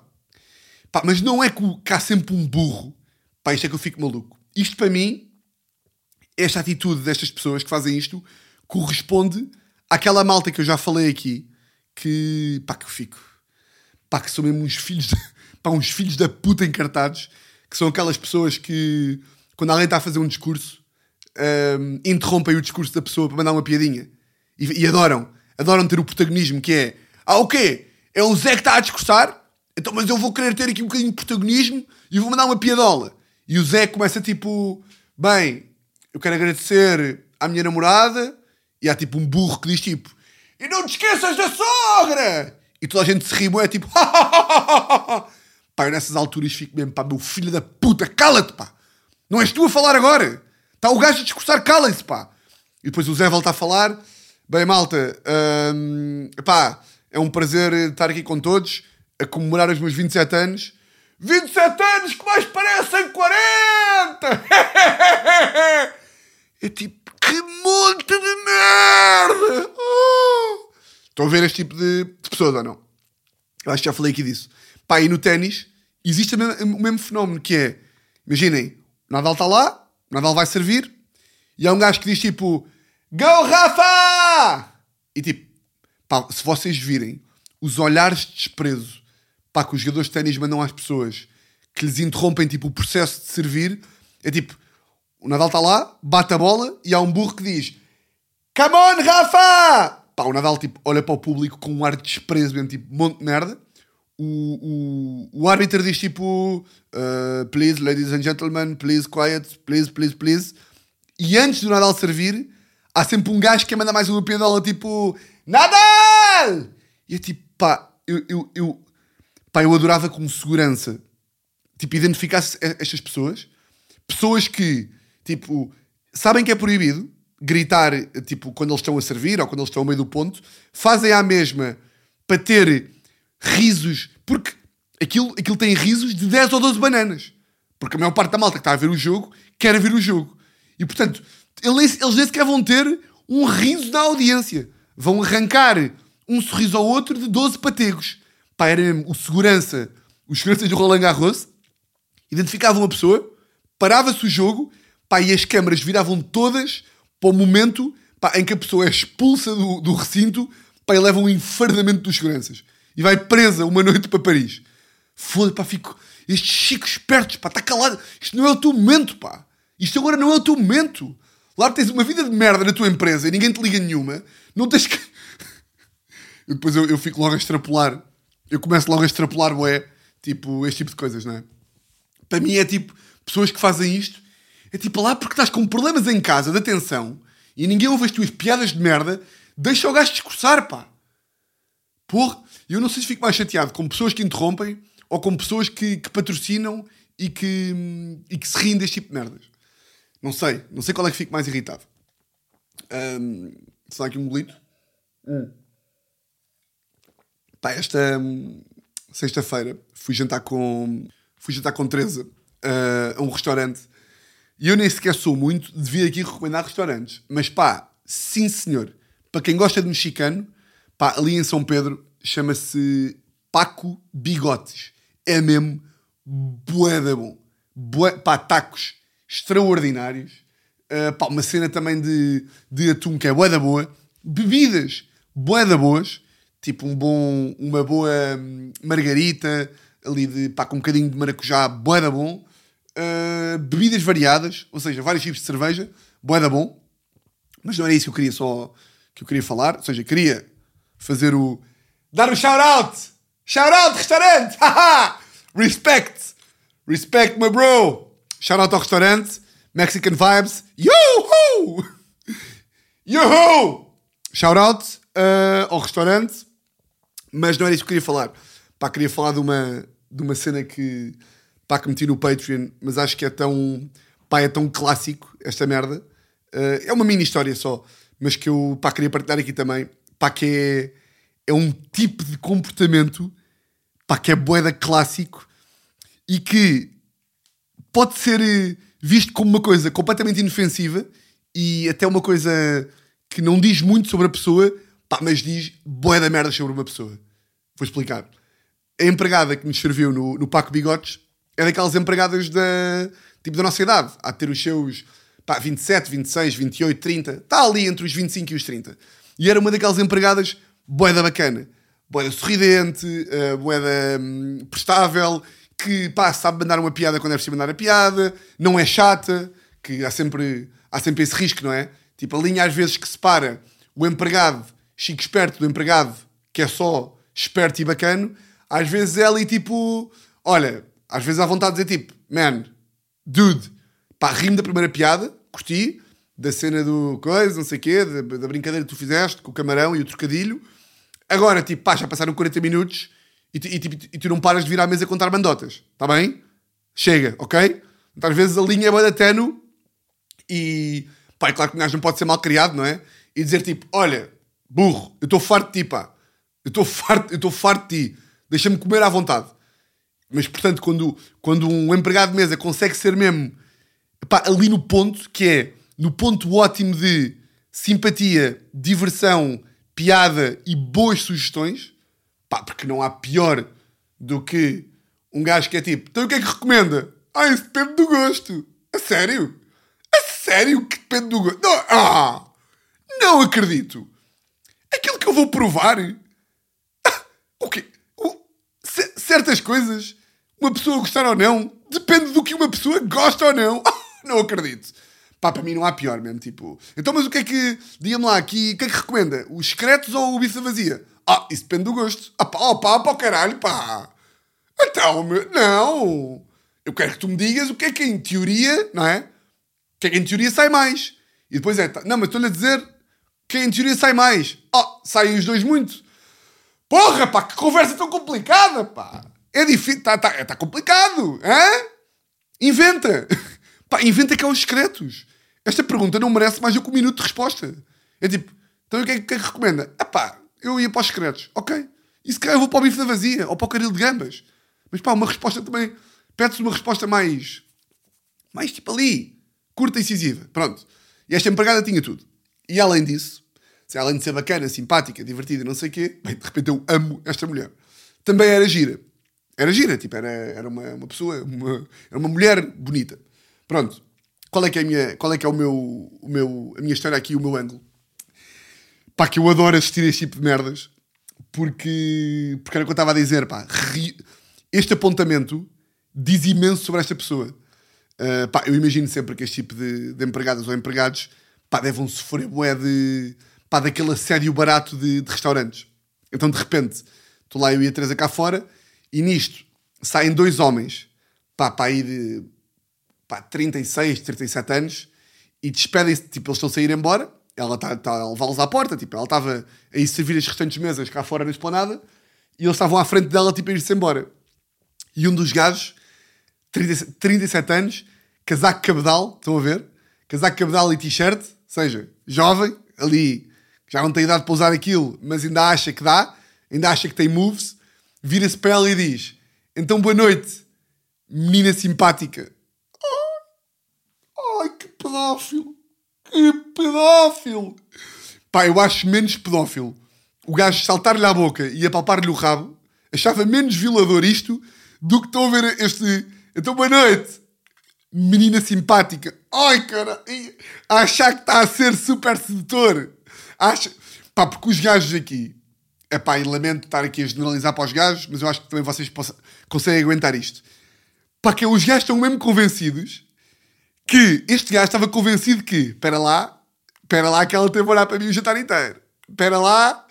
Pá, mas não é que, que há sempre um burro. Pá, isto é que eu fico maluco. Isto para mim, esta atitude destas pessoas que fazem isto, corresponde àquela malta que eu já falei aqui, que, pá, que eu fico. Pá, que são mesmo uns filhos, de, pá, uns filhos da puta encartados, que são aquelas pessoas que, quando alguém está a fazer um discurso, hum, interrompem o discurso da pessoa para mandar uma piadinha. E, e adoram. Adoram ter o protagonismo, que é, ah, o quê? É o Zé que está a discursar? Então, mas eu vou querer ter aqui um bocadinho de protagonismo e vou mandar uma piadola. E o Zé começa tipo, bem, eu quero agradecer à minha namorada, e há tipo um burro que diz tipo, e não te esqueças da sogra! E toda a gente se ri, é tipo, pá, eu nessas alturas fico mesmo, pá, meu filho da puta, cala-te, pá! Não és tu a falar agora! Está o gajo a discursar, cala-se, pá! E depois o Zé volta a falar, bem, malta, hum, pá, é um prazer estar aqui com todos, a comemorar os meus 27 anos. 27 anos que mais parecem 40! É tipo, que monte de merda! Oh! Estão a ver este tipo de, de pessoas ou não? Eu acho que já falei aqui disso. Pá, e no ténis existe o mesmo, o mesmo fenómeno que é, imaginem, Nadal está lá, Nadal vai servir, e há um gajo que diz tipo, Go Rafa! E tipo, pá, se vocês virem os olhares de desprezo pá, que os jogadores de ténis mandam às pessoas que lhes interrompem tipo, o processo de servir, é tipo, o Nadal está lá, bate a bola e há um burro que diz Come on, Rafa! Pá, o Nadal tipo, olha para o público com um ar de desprezo, mesmo, tipo, monte de merda. O, o, o árbitro diz tipo uh, Please, ladies and gentlemen, please, quiet, please, please, please. E antes do Nadal servir, há sempre um gajo que quer mandar mais uma piadola tipo Nadal! E eu tipo, pá, eu, eu, eu, pá, eu adorava como segurança tipo, identificasse estas pessoas, pessoas que, tipo, sabem que é proibido gritar, tipo, quando eles estão a servir ou quando eles estão ao meio do ponto, fazem a mesma para ter risos, porque aquilo, aquilo tem risos de 10 ou 12 bananas. Porque a maior parte da malta que está a ver o jogo quer ver o jogo. E, portanto, eles, eles nem sequer vão ter um riso na audiência. Vão arrancar um sorriso ao outro de 12 pategos. Pá, era o segurança, os seguranças do Roland Garros, identificavam a pessoa, parava-se o jogo, pá, e as câmaras viravam todas para o momento pá, em que a pessoa é expulsa do, do recinto pá, e leva um enfardamento dos seguranças. E vai presa uma noite para Paris. Foda-se, pá, fico... Estes chicos espertos, pá, está calado. Isto não é o teu momento, pá. Isto agora não é o teu momento. Lá tens uma vida de merda na tua empresa e ninguém te liga nenhuma. Não tens que... E depois eu, eu fico logo a extrapolar. Eu começo logo a extrapolar, ué, tipo, este tipo de coisas, não é? Para mim é tipo, pessoas que fazem isto, é tipo lá porque estás com problemas em casa de atenção e ninguém ouve as tuas piadas de merda, deixa o gajo discursar, pá. Porra, eu não sei se fico mais chateado com pessoas que interrompem ou com pessoas que, que patrocinam e que, e que se riem deste tipo de merdas. Não sei, não sei qual é que fico mais irritado. Um, se dá aqui um bolito. Pá, esta hum, sexta-feira fui jantar com fui jantar com Teresa uh, a um restaurante e eu nem sequer sou muito de vir aqui recomendar restaurantes, mas pá, sim senhor, para quem gosta de mexicano, pá, ali em São Pedro chama-se Paco Bigotes. É mesmo bué da bom. Bué, pá, tacos extraordinários. Uh, pá, uma cena também de, de atum que é bué da boa. Bebidas bué da boas. Tipo um bom, uma boa hum, margarita ali de, pá, com um bocadinho de maracujá, bué da bom. Uh, bebidas variadas, ou seja, vários tipos de cerveja, bué da bom. Mas não era isso que eu queria só que eu queria falar. Ou seja, queria fazer o dar o shout out. Shout out restaurante. Haha! Respect. Respect my bro. Shout out ao restaurante. Mexican vibes. Yoo-hoo! Yoo-hoo! Shout out uh, ao restaurante. Mas não era isso que eu queria falar. Pá, queria falar de uma, de uma cena que, pá, que meti no Patreon, mas acho que é tão, pá, é tão clássico esta merda. Uh, é uma mini história só, mas que eu, pá, queria partilhar aqui também. Pá, que é, é um tipo de comportamento, pá, que é boeda clássico e que pode ser eh, visto como uma coisa completamente inofensiva e até uma coisa que não diz muito sobre a pessoa, pá, mas diz boé da merda sobre uma pessoa. Vou explicar. A empregada que nos serviu no, no Paco Bigotes é daquelas empregadas da, tipo, da nossa idade. Há de ter os seus pá, 27, 26, 28, 30. Está ali entre os 25 e os 30. E era uma daquelas empregadas boeda bacana. Boeda sorridente, uh, boeda hum, prestável, que pá, sabe mandar uma piada quando é preciso mandar a piada, não é chata, que há sempre, há sempre esse risco, não é? Tipo, a linha às vezes que separa o empregado chique esperto do empregado que é só esperto e bacano, às vezes é ali tipo, olha, às vezes há vontade de dizer tipo, man, dude, pá, rimo da primeira piada, curti, da cena do coisa, não sei o quê, da, da brincadeira que tu fizeste com o camarão e o trocadilho. Agora, tipo, pá, já passaram 40 minutos e, e, tipo, e tu não paras de vir à mesa contar bandotas, está bem? Chega, ok? Então, às vezes a linha é bué da tenue e pá, é claro que um gajo não pode ser mal criado, não é? E dizer tipo, olha, burro, eu estou farto de ti, pá. Eu estou farto, eu farto de ti. Deixa-me comer à vontade. Mas, portanto, quando, quando um empregado de mesa consegue ser mesmo pá, ali no ponto, que é no ponto ótimo de simpatia, diversão, piada e boas sugestões, pá, porque não há pior do que um gajo que é tipo, então o que é que recomenda? Ah, isso depende do gosto. A sério? A sério que depende do gosto? Não, ah, não acredito. Aquilo que eu vou provar. Ah, o quê? O- ce- certas coisas, uma pessoa gostar ou não, depende do que uma pessoa gosta ou não. Ah, não acredito. Pá, para mim não há pior mesmo, tipo... Então, mas o que é que... Diga-me lá aqui, o que é que recomenda? Os secretos ou o bife vazia? Ah, isso depende do gosto. Ah pá, oh, pá, pá, caralho, pá. Então, meu, não. Eu quero que tu me digas o que é que em teoria, não é? O que é que em teoria sai mais. E depois é, tá- não, mas estou-lhe a dizer que em teoria sai mais. Ah, saem os dois muito. Porra, pá, que conversa tão complicada, pá. É difícil, está tá, tá complicado, hã? Inventa. Pá, inventa que é os secretos. Esta pergunta não merece mais do que um minuto de resposta. É tipo, então o que é, que é que recomenda? Ah pá, eu ia para os secretos. Ok. E se calhar eu vou para o bife da vazia ou para o caril de gambas. Mas pá, uma resposta também... Pede-se uma resposta mais... Mais tipo ali. Curta e incisiva. Pronto. E esta empregada tinha tudo. E além disso, além de ser bacana, simpática, divertida, não sei o quê, bem, de repente eu amo esta mulher. Também era gira. Era gira, tipo, era, era uma, uma pessoa, uma, era uma mulher bonita. Pronto. Qual é que é, a minha, qual é, que é o meu, o meu, a minha história aqui, o meu ângulo? Pá, que eu adoro assistir este tipo de merdas, porque, porque era o que eu estava a dizer, pá, ri- este apontamento diz imenso sobre esta pessoa. Uh, pá, eu imagino sempre que este tipo de, de empregadas ou empregados pá, devem sofrer bué de, pá, daquele assédio barato de, de restaurantes. Então, de repente, estou lá eu e a Teresa cá fora e nisto saem dois homens, pá, pá, aí de pá, 36, 37 anos e despedem-se, tipo, eles estão a sair embora, ela está tá a levá-los à porta, tipo, ela estava a ir servir as restantes mesas cá fora na esplanada e eles estavam à frente dela, tipo, a ir-se embora. E um dos gajos, 30 37 anos, casaco cabedal, estão a ver? Casaco cabedal e t-shirt, ou seja, jovem, ali, já não tem idade para usar aquilo, mas ainda acha que dá, ainda acha que tem moves, vira-se para ela e diz: Então boa noite, menina simpática. Ai, ai que pedófilo! Que pedófilo! Pá, eu acho menos pedófilo o gajo saltar-lhe à boca e apalpar-lhe o rabo. Achava menos violador isto do que estão a ver este. Então, boa noite, menina simpática. Ai, cara, achar que está a ser super sedutor. Acha. Pá, porque os gajos aqui. É pá, e lamento estar aqui a generalizar para os gajos, mas eu acho que também vocês possam, conseguem aguentar isto. Pá, que os gajos estão mesmo convencidos que este gajo estava convencido que, espera lá, espera lá que ela teve a olhar para mim o jantar inteiro. Espera lá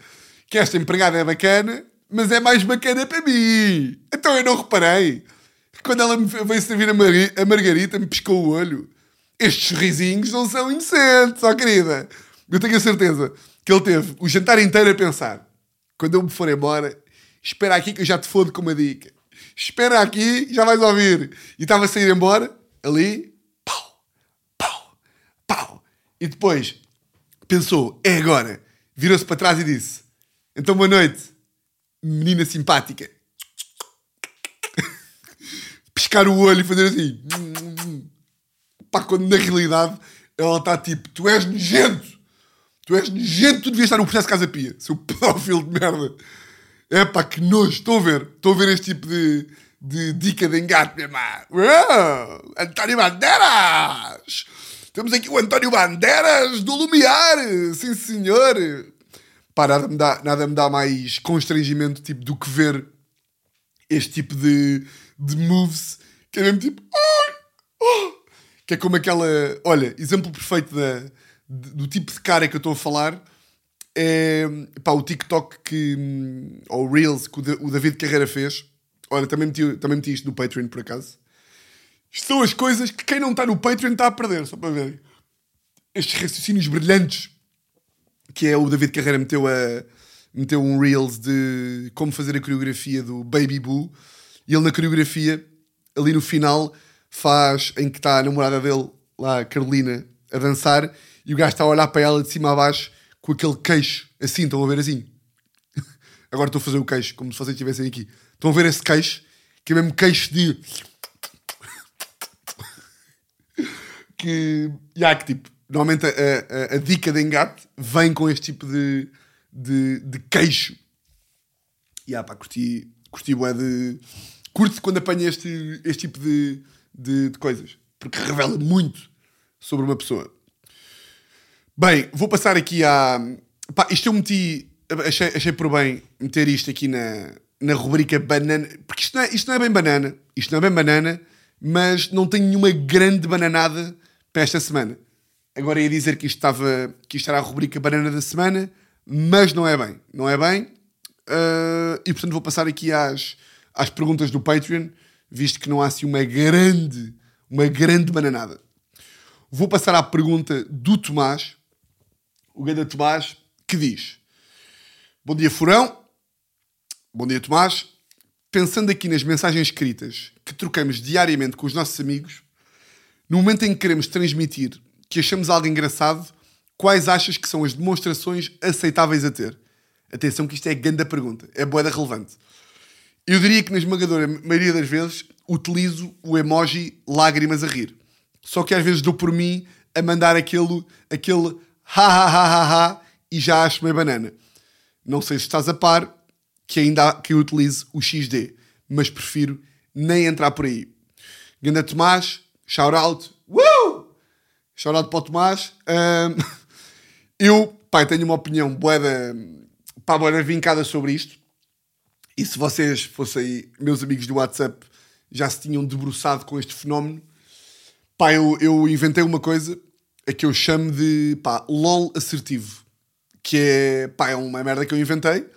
que esta empregada é bacana, mas é mais bacana para mim. Então eu não reparei. Quando ela me veio servir a, Mar a margarita, me piscou o olho. Estes risinhos não são inocentes, ó querida. Eu tenho a certeza que ele teve o jantar inteiro a pensar. Quando eu me for embora, espera aqui que eu já te fodo com uma dica. Espera aqui, já vais ouvir. E estava a sair embora, ali, pau. E depois pensou, é agora. Virou-se para trás e disse: Então boa noite, menina simpática. Piscar o olho e fazer assim. Pá, quando na realidade ela está tipo: Tu és nojento. Tu és nojento, tu devias estar no processo de Casa Pia, seu pedófilo de merda. É pá, que nojo. Estão a ver? Estão a ver este tipo de, de dica de engate, meu irmão? António Bandeiras! Temos aqui o António Bandeiras do Lumiar! Sim, senhor! Pá, nada me dá, nada me dá mais constrangimento tipo, do que ver este tipo de, de moves que é mesmo tipo. "Ai, oh", que é como aquela. Olha, exemplo perfeito da, do tipo de cara que eu estou a falar é pá, o TikTok que. ou Reels que o David Carreira fez. Olha, também meti, também meti isto no Patreon por acaso. Isto são as coisas que quem não está no Patreon está a perder, só para verem. Estes raciocínios brilhantes que é o David Carreira meteu, a, meteu um Reels de como fazer a coreografia do Baby Boo. E ele na coreografia, ali no final, faz em que está a namorada dele, lá a Carolina, a dançar, e o gajo está a olhar para ela de cima a baixo com aquele queixo, assim, estão a ver assim. Agora estou a fazer o queixo, como se vocês estivessem aqui. Estão a ver esse queixo, que é mesmo queixo de. Que. Já, que tipo, normalmente a, a- a dica de engate vem com este tipo de, de, de queixo. E ah, pá, curti, curti bué de. Curto quando apanha este, este tipo de, de, de coisas, porque revela muito sobre uma pessoa. Bem, vou passar aqui à. Pá, isto eu meti. Achei, achei por bem meter isto aqui na, na rubrica banana. Porque isto não, é, isto não é bem banana. Isto não é bem banana, mas não tenho nenhuma grande bananada para esta semana. Agora ia dizer que isto, estava, que isto era a rubrica banana da semana, mas não é bem. Não é bem. Ah, e portanto vou passar aqui às, às perguntas do Patreon, visto que não há assim uma grande, uma grande bananada. Vou passar à pergunta do Tomás, o Ganda Tomás, que diz: Bom dia, Furão. Bom dia, Tomás. Pensando aqui nas mensagens escritas que trocamos diariamente com os nossos amigos, no momento em que queremos transmitir que achamos algo engraçado, quais achas que são as demonstrações aceitáveis a ter? Atenção que isto é grande pergunta, é boeda relevante. Eu diria que na esmagadora maioria das vezes utilizo o emoji lágrimas a rir. Só que às vezes dou por mim a mandar aquele, aquele ha ha ha ha ha e já acho meio banana. Não sei se estás a par que ainda há que eu utilize o XD, mas prefiro nem entrar por aí. Ganda Tomás, shout out, Woo! shout out para o Tomás. Ahm, eu, pai, tenho uma opinião boeda, pá, boeda vincada sobre isto. E se vocês fossem meus amigos do WhatsApp, já se tinham debruçado com este fenómeno. Pá, eu, eu inventei uma coisa a que eu chamo de pá, LOL assertivo. Que é, pá, é uma merda que eu inventei,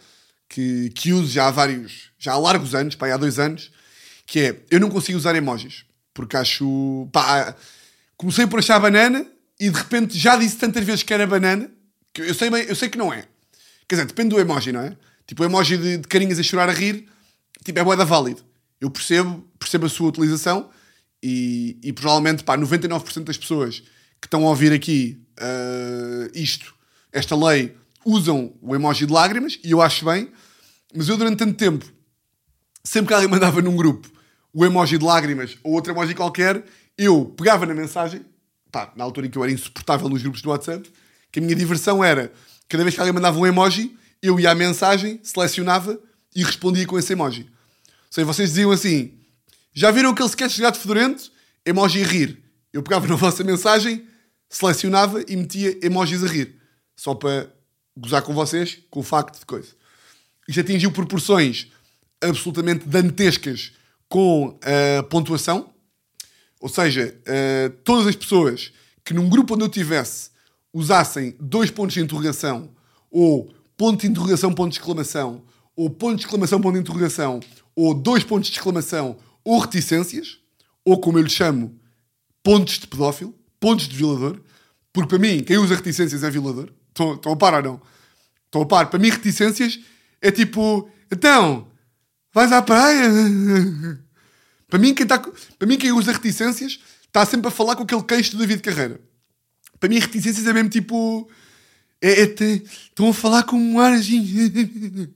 que, que uso já há vários, já há largos anos, pá, há dois anos, que é, eu não consigo usar emojis, porque acho, pá, comecei por achar banana e de repente já disse tantas vezes que era banana, que eu sei, bem, eu sei que não é. Quer dizer, depende do emoji, não é? Tipo, o emoji de, de carinhas a chorar a rir, tipo, é boeda válido. Eu percebo, percebo a sua utilização e, e provavelmente, pá, 99% das pessoas que estão a ouvir aqui uh, isto, esta lei, usam o emoji de lágrimas e eu acho bem, mas eu durante tanto tempo, sempre que alguém mandava num grupo o emoji de lágrimas ou outro emoji qualquer, eu pegava na mensagem, pá, na altura em que eu era insuportável nos grupos do WhatsApp, que a minha diversão era, cada vez que alguém mandava um emoji, eu ia à mensagem, selecionava e respondia com esse emoji. Ou seja, vocês diziam assim, já viram aquele sketch de gato fedorento? Emoji a rir. Eu pegava na vossa mensagem, selecionava e metia emojis a rir. Só para gozar com vocês, com o facto de coisa. Isto atingiu proporções absolutamente dantescas com a pontuação. Ou seja, uh, todas as pessoas que num grupo onde eu tivesse usassem dois pontos de interrogação, ou ponto de interrogação, ponto de exclamação, ou ponto de exclamação, ponto de interrogação, ou dois pontos de exclamação, ou reticências, ou como eu lhe chamo, pontos de pedófilo, pontos de violador, porque para mim, quem usa reticências é violador. Estão, estão a par ou não? Estão a par. Para mim, reticências é tipo, então, vais à praia? para, mim, quem tá, para mim, quem usa reticências está sempre a falar com aquele queixo do David Carreira. Para mim, reticências é mesmo tipo. É, é, estão a falar com um ar assim.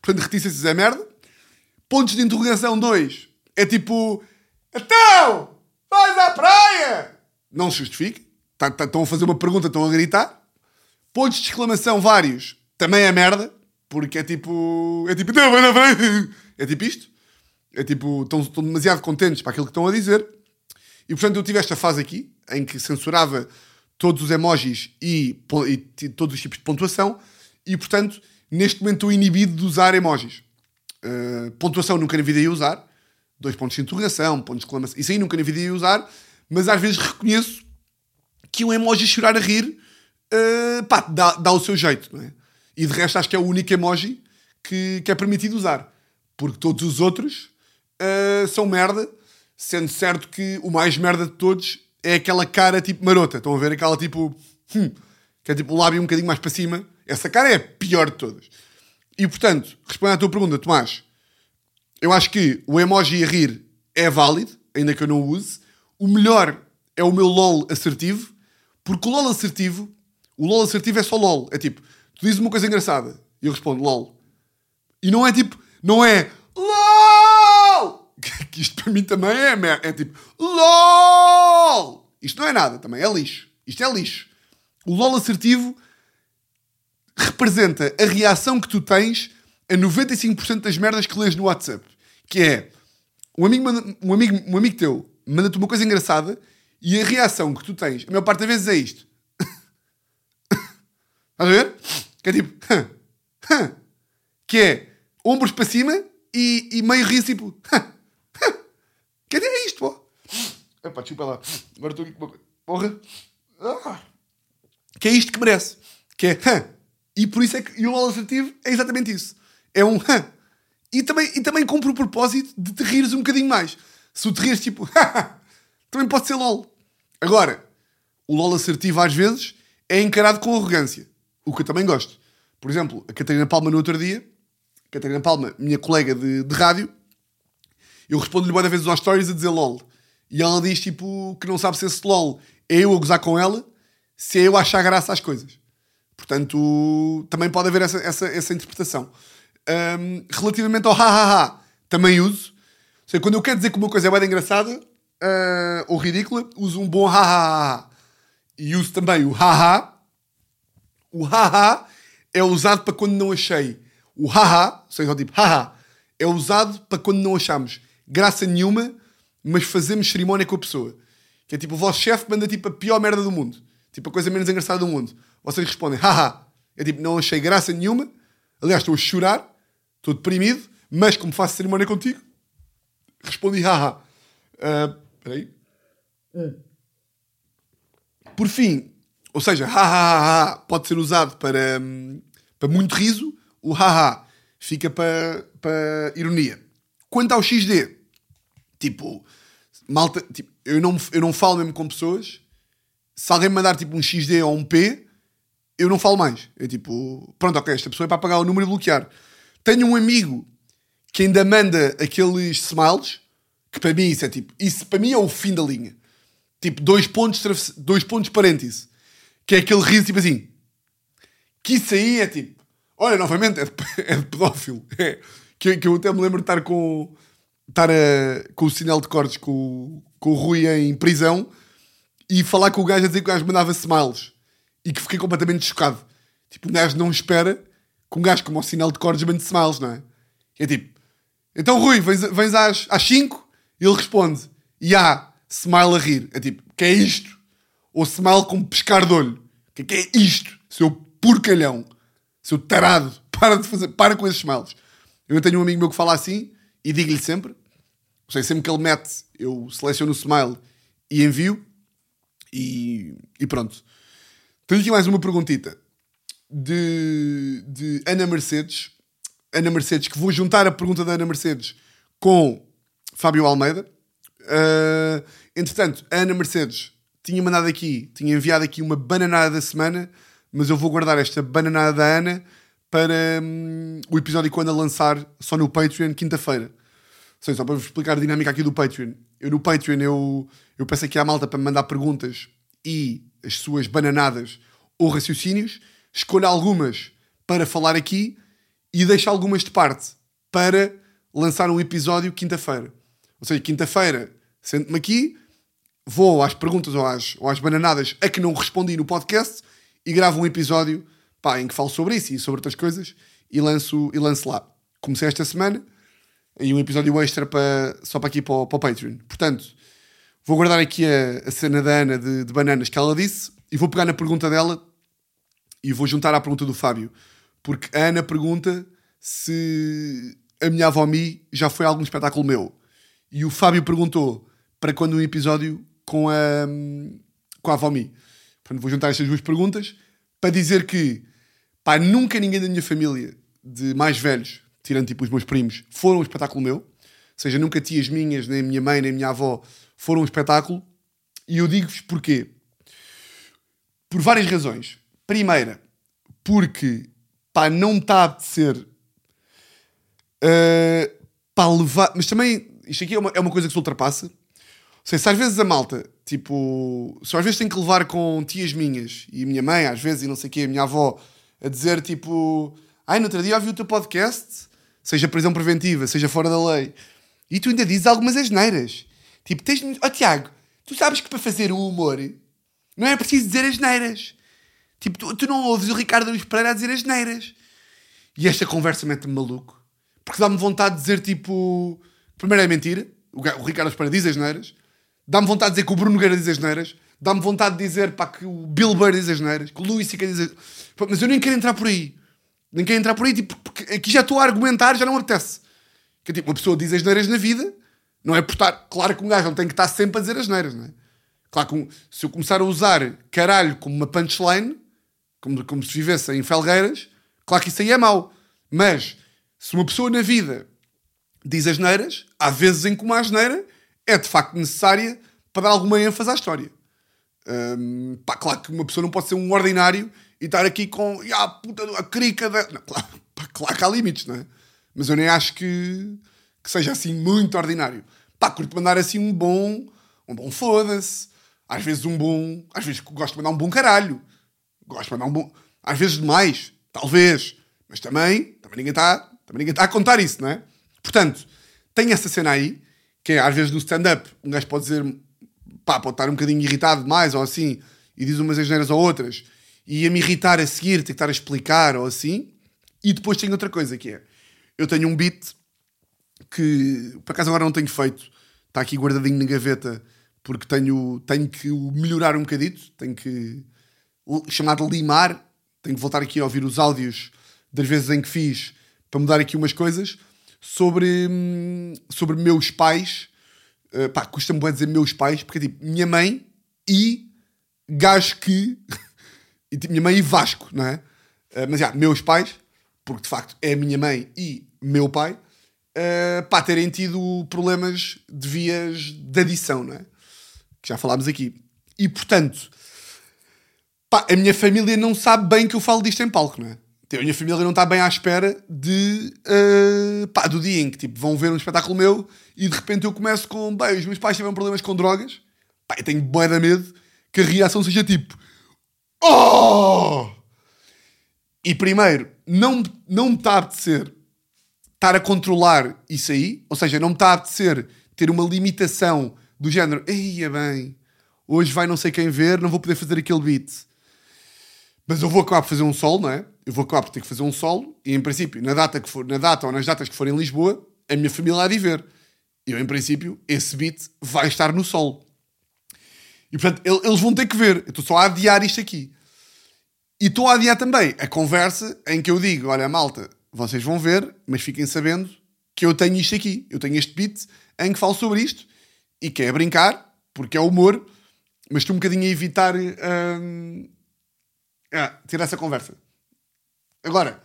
Portanto, reticências é merda. Pontos de interrogação 2 é tipo. Então! Vais à praia! Não se justifique. Tá, tá, estão a fazer uma pergunta, estão a gritar. Pontos de exclamação vários também é merda. Porque é tipo. É tipo. Não, na praia! É tipo isto. É tipo. Estão, estão demasiado contentes para aquilo que estão a dizer. E portanto eu tive esta fase aqui, em que censurava todos os emojis e, e todos os tipos de pontuação, e portanto, neste momento estou inibido de usar emojis. Uh, pontuação nunca na vida ia usar, dois pontos de interrogação, pontos de exclamação, isso aí nunca na vida ia usar, mas às vezes reconheço que um emoji chorar a rir uh, pá, dá, dá o seu jeito, não é? E de resto acho que é o único emoji que, que é permitido usar, porque todos os outros uh, são merda Sendo certo que o mais merda de todos é aquela cara tipo marota. Estão a ver aquela tipo. Hum, que é tipo o lábio um bocadinho mais para cima. Essa cara é a pior de todas. E portanto, respondendo à tua pergunta, Tomás, eu acho que o emoji a rir é válido, ainda que eu não o use. O melhor é o meu LOL assertivo, porque o LOL assertivo, o LOL assertivo é só LOL. É tipo, tu dizes uma coisa engraçada e eu respondo LOL. E não é tipo, não é que isto para mim também é, é tipo LOL! Isto não é nada também, é lixo. Isto é lixo. O LOL assertivo representa a reação que tu tens a 95% das merdas que lês no WhatsApp. Que é um amigo, um amigo, um amigo teu manda-te uma coisa engraçada e a reação que tu tens, a maior parte das vezes é isto. Estás a ver? Que é tipo. que é ombros para cima e, e meio rir tipo. Que é isto, pô? Epá, desculpa lá. Agora estou aqui com uma coisa. Porra. Ah. Que é isto que merece. Que é. E por isso é que e o LOL assertivo é exatamente isso. É um. E também, e também cumpre o propósito de te rires um bocadinho mais. Se tu te rires tipo também pode ser LOL. Agora, o LOL assertivo às vezes é encarado com arrogância. O que eu também gosto. Por exemplo, a Catarina Palma no outro dia, Catarina Palma, minha colega de, de rádio, eu respondo-lhe várias vezes aos stories a dizer LOL. E ela diz tipo que não sabe se esse LOL é eu a gozar com ela, se é eu a achar graça às coisas. Portanto, também pode haver essa, essa, essa interpretação. Um, relativamente ao ha-ha-ha, também uso. Ou seja, quando eu quero dizer que uma coisa é bem engraçada uh, ou ridícula, uso um bom ha-ha-ha. E uso também o ha-ha. O ha-ha é usado para quando não achei. O ha-ha, ou seja, tipo ha-ha, é usado para quando não achamos graça nenhuma, mas fazemos cerimónia com a pessoa. Que é tipo, o vosso chefe manda tipo a pior merda do mundo. Tipo, a coisa menos engraçada do mundo. Vocês respondem, haha. É tipo, não achei graça nenhuma. Aliás, estou a chorar, estou deprimido, mas como faço cerimónia contigo, respondi, haha. Uh, aí. Por fim, ou seja, haha pode ser usado para, hum, para muito riso. O haha fica para, para ironia. Quanto ao XD, tipo, malta, tipo, eu, não, eu não falo mesmo com pessoas. Se alguém me mandar tipo um XD ou um P, eu não falo mais. É tipo, pronto, ok, esta pessoa é para apagar o número e bloquear. Tenho um amigo que ainda manda aqueles smiles, que para mim isso é tipo, isso para mim é o fim da linha. Tipo, dois pontos, dois pontos parênteses. Que é aquele riso tipo assim. Que isso aí é tipo, olha, novamente, é de, é de pedófilo. É, que, que eu até me lembro de estar com, estar a- com o sinal de cortes com, com o Rui em prisão e falar com o gajo a dizer que o gajo mandava smiles e que fiquei completamente chocado. Tipo, um gajo não espera que um gajo como o sinal de cortes mande smiles, não é? E é tipo, então Rui, vens, vens às, às 5? E ele responde, e há smile a rir. É tipo, que é isto? Ou smile com pescar de olho. Que que é isto? Seu porcalhão. Seu tarado. Para de fazer, para com esses smiles. Eu tenho um amigo meu que fala assim e digo-lhe sempre, ou seja, sempre que ele mete, eu seleciono o smile e envio e, e pronto. Tenho aqui mais uma perguntita de, de Ana Mercedes. Ana Mercedes, que vou juntar a pergunta da Ana Mercedes com Fábio Almeida. Uh, entretanto, a Ana Mercedes tinha mandado aqui, tinha enviado aqui uma bananada da semana, mas eu vou guardar esta bananada da Ana para hum, o episódio quando a lançar só no Patreon, quinta-feira. Seja, só para vos explicar a dinâmica aqui do Patreon. Eu no Patreon eu, eu peço aqui à malta para me mandar perguntas e as suas bananadas ou raciocínios. Escolho algumas para falar aqui e deixo algumas de parte para lançar um episódio quinta-feira. Ou seja, quinta-feira sento-me aqui, vou às perguntas ou às, ou às bananadas a que não respondi no podcast e gravo um episódio pá, em que falo sobre isso e sobre outras coisas e lanço, e lanço lá. Comecei esta semana e um episódio extra para, só para aqui para o, para o Patreon. Portanto, vou guardar aqui a, a cena da Ana de, de bananas que ela disse e vou pegar na pergunta dela e vou juntar à pergunta do Fábio. Porque a Ana pergunta se a minha avó Mi já foi a algum espetáculo meu. E o Fábio perguntou para quando um episódio com a, com a avó Mi. Portanto, vou juntar estas duas perguntas para dizer que pá, nunca ninguém da minha família de mais velhos, tirando tipo os meus primos, foram um espetáculo meu. Ou seja, nunca tias minhas, nem a minha mãe, nem a minha avó foram um espetáculo. E eu digo-vos porquê. Por várias razões. Primeira, porque pá, não me está a apetecer uh, para levar. Mas também, isto aqui é uma, é uma coisa que se ultrapassa. Seja, se às vezes a malta, tipo, se às vezes tenho que levar com tias minhas e a minha mãe, às vezes, e não sei o quê, a minha avó, a dizer tipo, ai, no outro dia ouvi o teu podcast, seja prisão preventiva, seja fora da lei, e tu ainda dizes algumas asneiras. Tipo, tens. Ó Tiago, tu sabes que para fazer o humor não é preciso dizer asneiras. Tipo, tu, tu não ouves o Ricardo Luís Pereira a dizer asneiras. E esta conversa mete-me maluco. Porque dá-me vontade de dizer, tipo... Primeiro é mentira. O Ricardo Luís Pereira diz asneiras. Dá-me vontade de dizer que o Bruno Nogueira diz asneiras. Dá-me vontade de dizer pá, que o Bill Burr diz asneiras. Que o Luís C.K. diz. Pá, Mas eu nem quero entrar por aí. Nem quero entrar por aí, tipo, porque aqui já estou a argumentar, já não apetece. Que tipo, uma pessoa diz asneiras na vida, não é por estar... Claro que um gajo não tem que estar sempre a dizer asneiras, não é? Claro que um- se eu começar a usar caralho como uma punchline, como, como se vivesse em felgueiras, claro que isso aí é mau. Mas se uma pessoa na vida diz asneiras, há vezes em que uma asneira é de facto necessária para dar alguma ênfase à história. Hum, pá, claro que uma pessoa não pode ser um ordinário e estar aqui com "Ya, a puta a crica da. Não, claro, pá, claro que há limites, não é? Mas eu nem acho que, que seja assim muito ordinário. Pá, curto mandar assim um bom, um bom foda-se. Às vezes um bom. Às vezes gosto de mandar um bom caralho. Gosto de mandar um bom. Às vezes demais, talvez. Mas também, também ninguém está também ninguém está a contar isso, não é? Portanto, tem essa cena aí, que é às vezes no stand-up, um gajo pode dizer, pá, pode estar um bocadinho irritado demais ou assim, e diz umas asneiras ou outras, e ia me irritar a seguir, ter que estar a explicar ou assim. E depois tem outra coisa que é, eu tenho um beat que por acaso agora não tenho feito, está aqui guardadinho na gaveta, porque tenho, tenho que melhorar um bocadito, tenho que chamar de limar, tenho que voltar aqui a ouvir os áudios das vezes em que fiz para mudar aqui umas coisas sobre, hum, sobre meus pais. Uh, pá, custa-me bem dizer meus pais, porque é tipo minha mãe e gajo que. e, tipo, minha mãe e Vasco, não é? Uh, mas já, meus pais, porque de facto é minha mãe e meu pai, uh, pá, terem tido problemas de vias de adição, não é? Que já falámos aqui. E portanto, pá, a minha família não sabe bem que eu falo disto em palco, não é? Tipo, a minha família não está bem à espera de, uh, pá, do dia em que tipo, vão ver um espetáculo meu e de repente eu começo com, bem, os meus pais tiveram problemas com drogas, pá, eu tenho bué de medo que a reação seja tipo, oh! E primeiro, não, não me está a apetecer estar a controlar isso aí, ou seja, não me está a apetecer ter uma limitação do género, eia bem, hoje vai não sei quem ver, não vou poder fazer aquele beat. Mas eu vou acabar por fazer um solo, não é? Eu vou acabar por ter que fazer um solo e, em princípio, na data, que for, na data ou nas datas que forem em Lisboa, a minha família há de ver. Eu, em princípio, esse beat vai estar no solo. E, portanto, eles vão ter que ver. Eu estou só a adiar isto aqui. E estou a adiar também a conversa em que eu digo: olha, malta, vocês vão ver, mas fiquem sabendo que eu tenho isto aqui. Eu tenho este beat em que falo sobre isto e que é brincar, porque é humor, mas estou um bocadinho a evitar hum, ter essa conversa. Agora,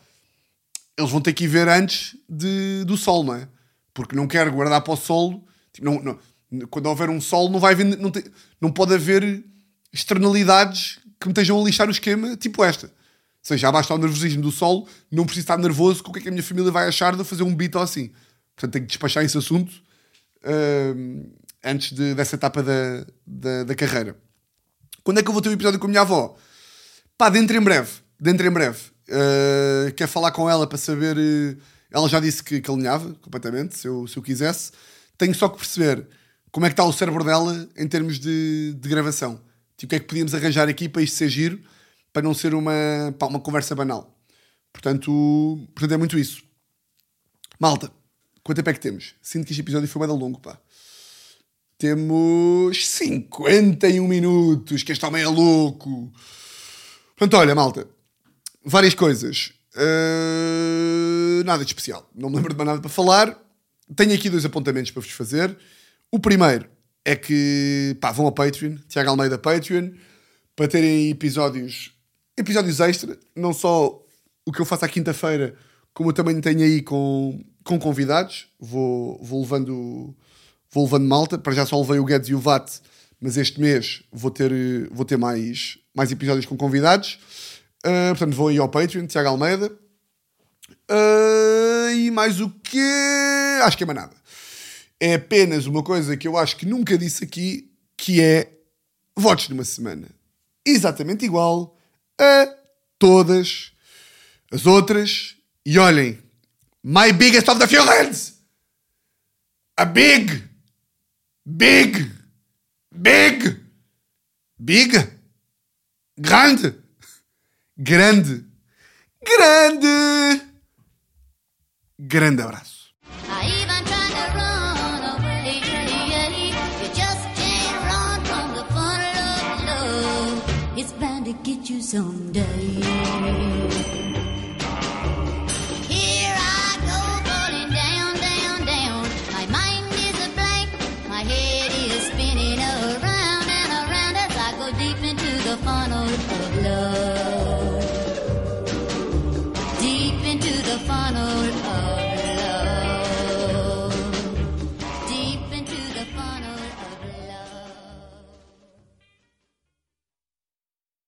eles vão ter que ir ver antes de, do sol, não é? Porque não quero guardar para o solo. Tipo, não, não, quando houver um sol, não, vai haver, não, não pode haver externalidades que me estejam a lixar o esquema, tipo esta. Ou seja, basta o nervosismo do solo, não preciso estar nervoso com o que é que a minha família vai achar de fazer um beat ou assim. Portanto, tenho que despachar esse assunto uh, antes de, dessa etapa da, da, da, carreira. Quando é que eu vou ter um episódio com a minha avó? Pá, dentro em breve. Dentro em breve. Uh, quer falar com ela para saber. Uh, ela já disse que, que alinhava completamente, se eu, se eu quisesse. Tenho só que perceber como é que está o cérebro dela em termos de, de gravação. Tipo, o que é que podíamos arranjar aqui para isto ser giro, para não ser uma, pá, uma conversa banal. Portanto, portanto, é muito isso. Malta, quanto tempo é que temos? Sinto que este episódio foi bem longo, pá. Temos 51 minutos, que este homem é louco. Portanto, olha, malta, várias coisas. Uh, nada de especial. Não me lembro de mais nada para falar. Tenho aqui dois apontamentos para vos fazer. O primeiro é que pá, vão ao Patreon, Tiago Almeida Patreon, para terem episódios, episódios extra, não só o que eu faço à quinta-feira, como eu também tenho aí com, com convidados. Vou, vou, levando, vou levando malta. Para já só levei o Guedes e o VAT, mas este mês vou ter, vou ter mais, mais episódios com convidados. Uh, portanto, vou aí ao Patreon, Tiago Almeida. Uh, e mais o que? Acho que é mais nada é apenas uma coisa que eu acho que nunca disse aqui, que é votos de uma semana. Exatamente igual a todas as outras. E olhem, my biggest of the feelings! A big, big, big, big, grande, grande, grande, grande abraço. someday.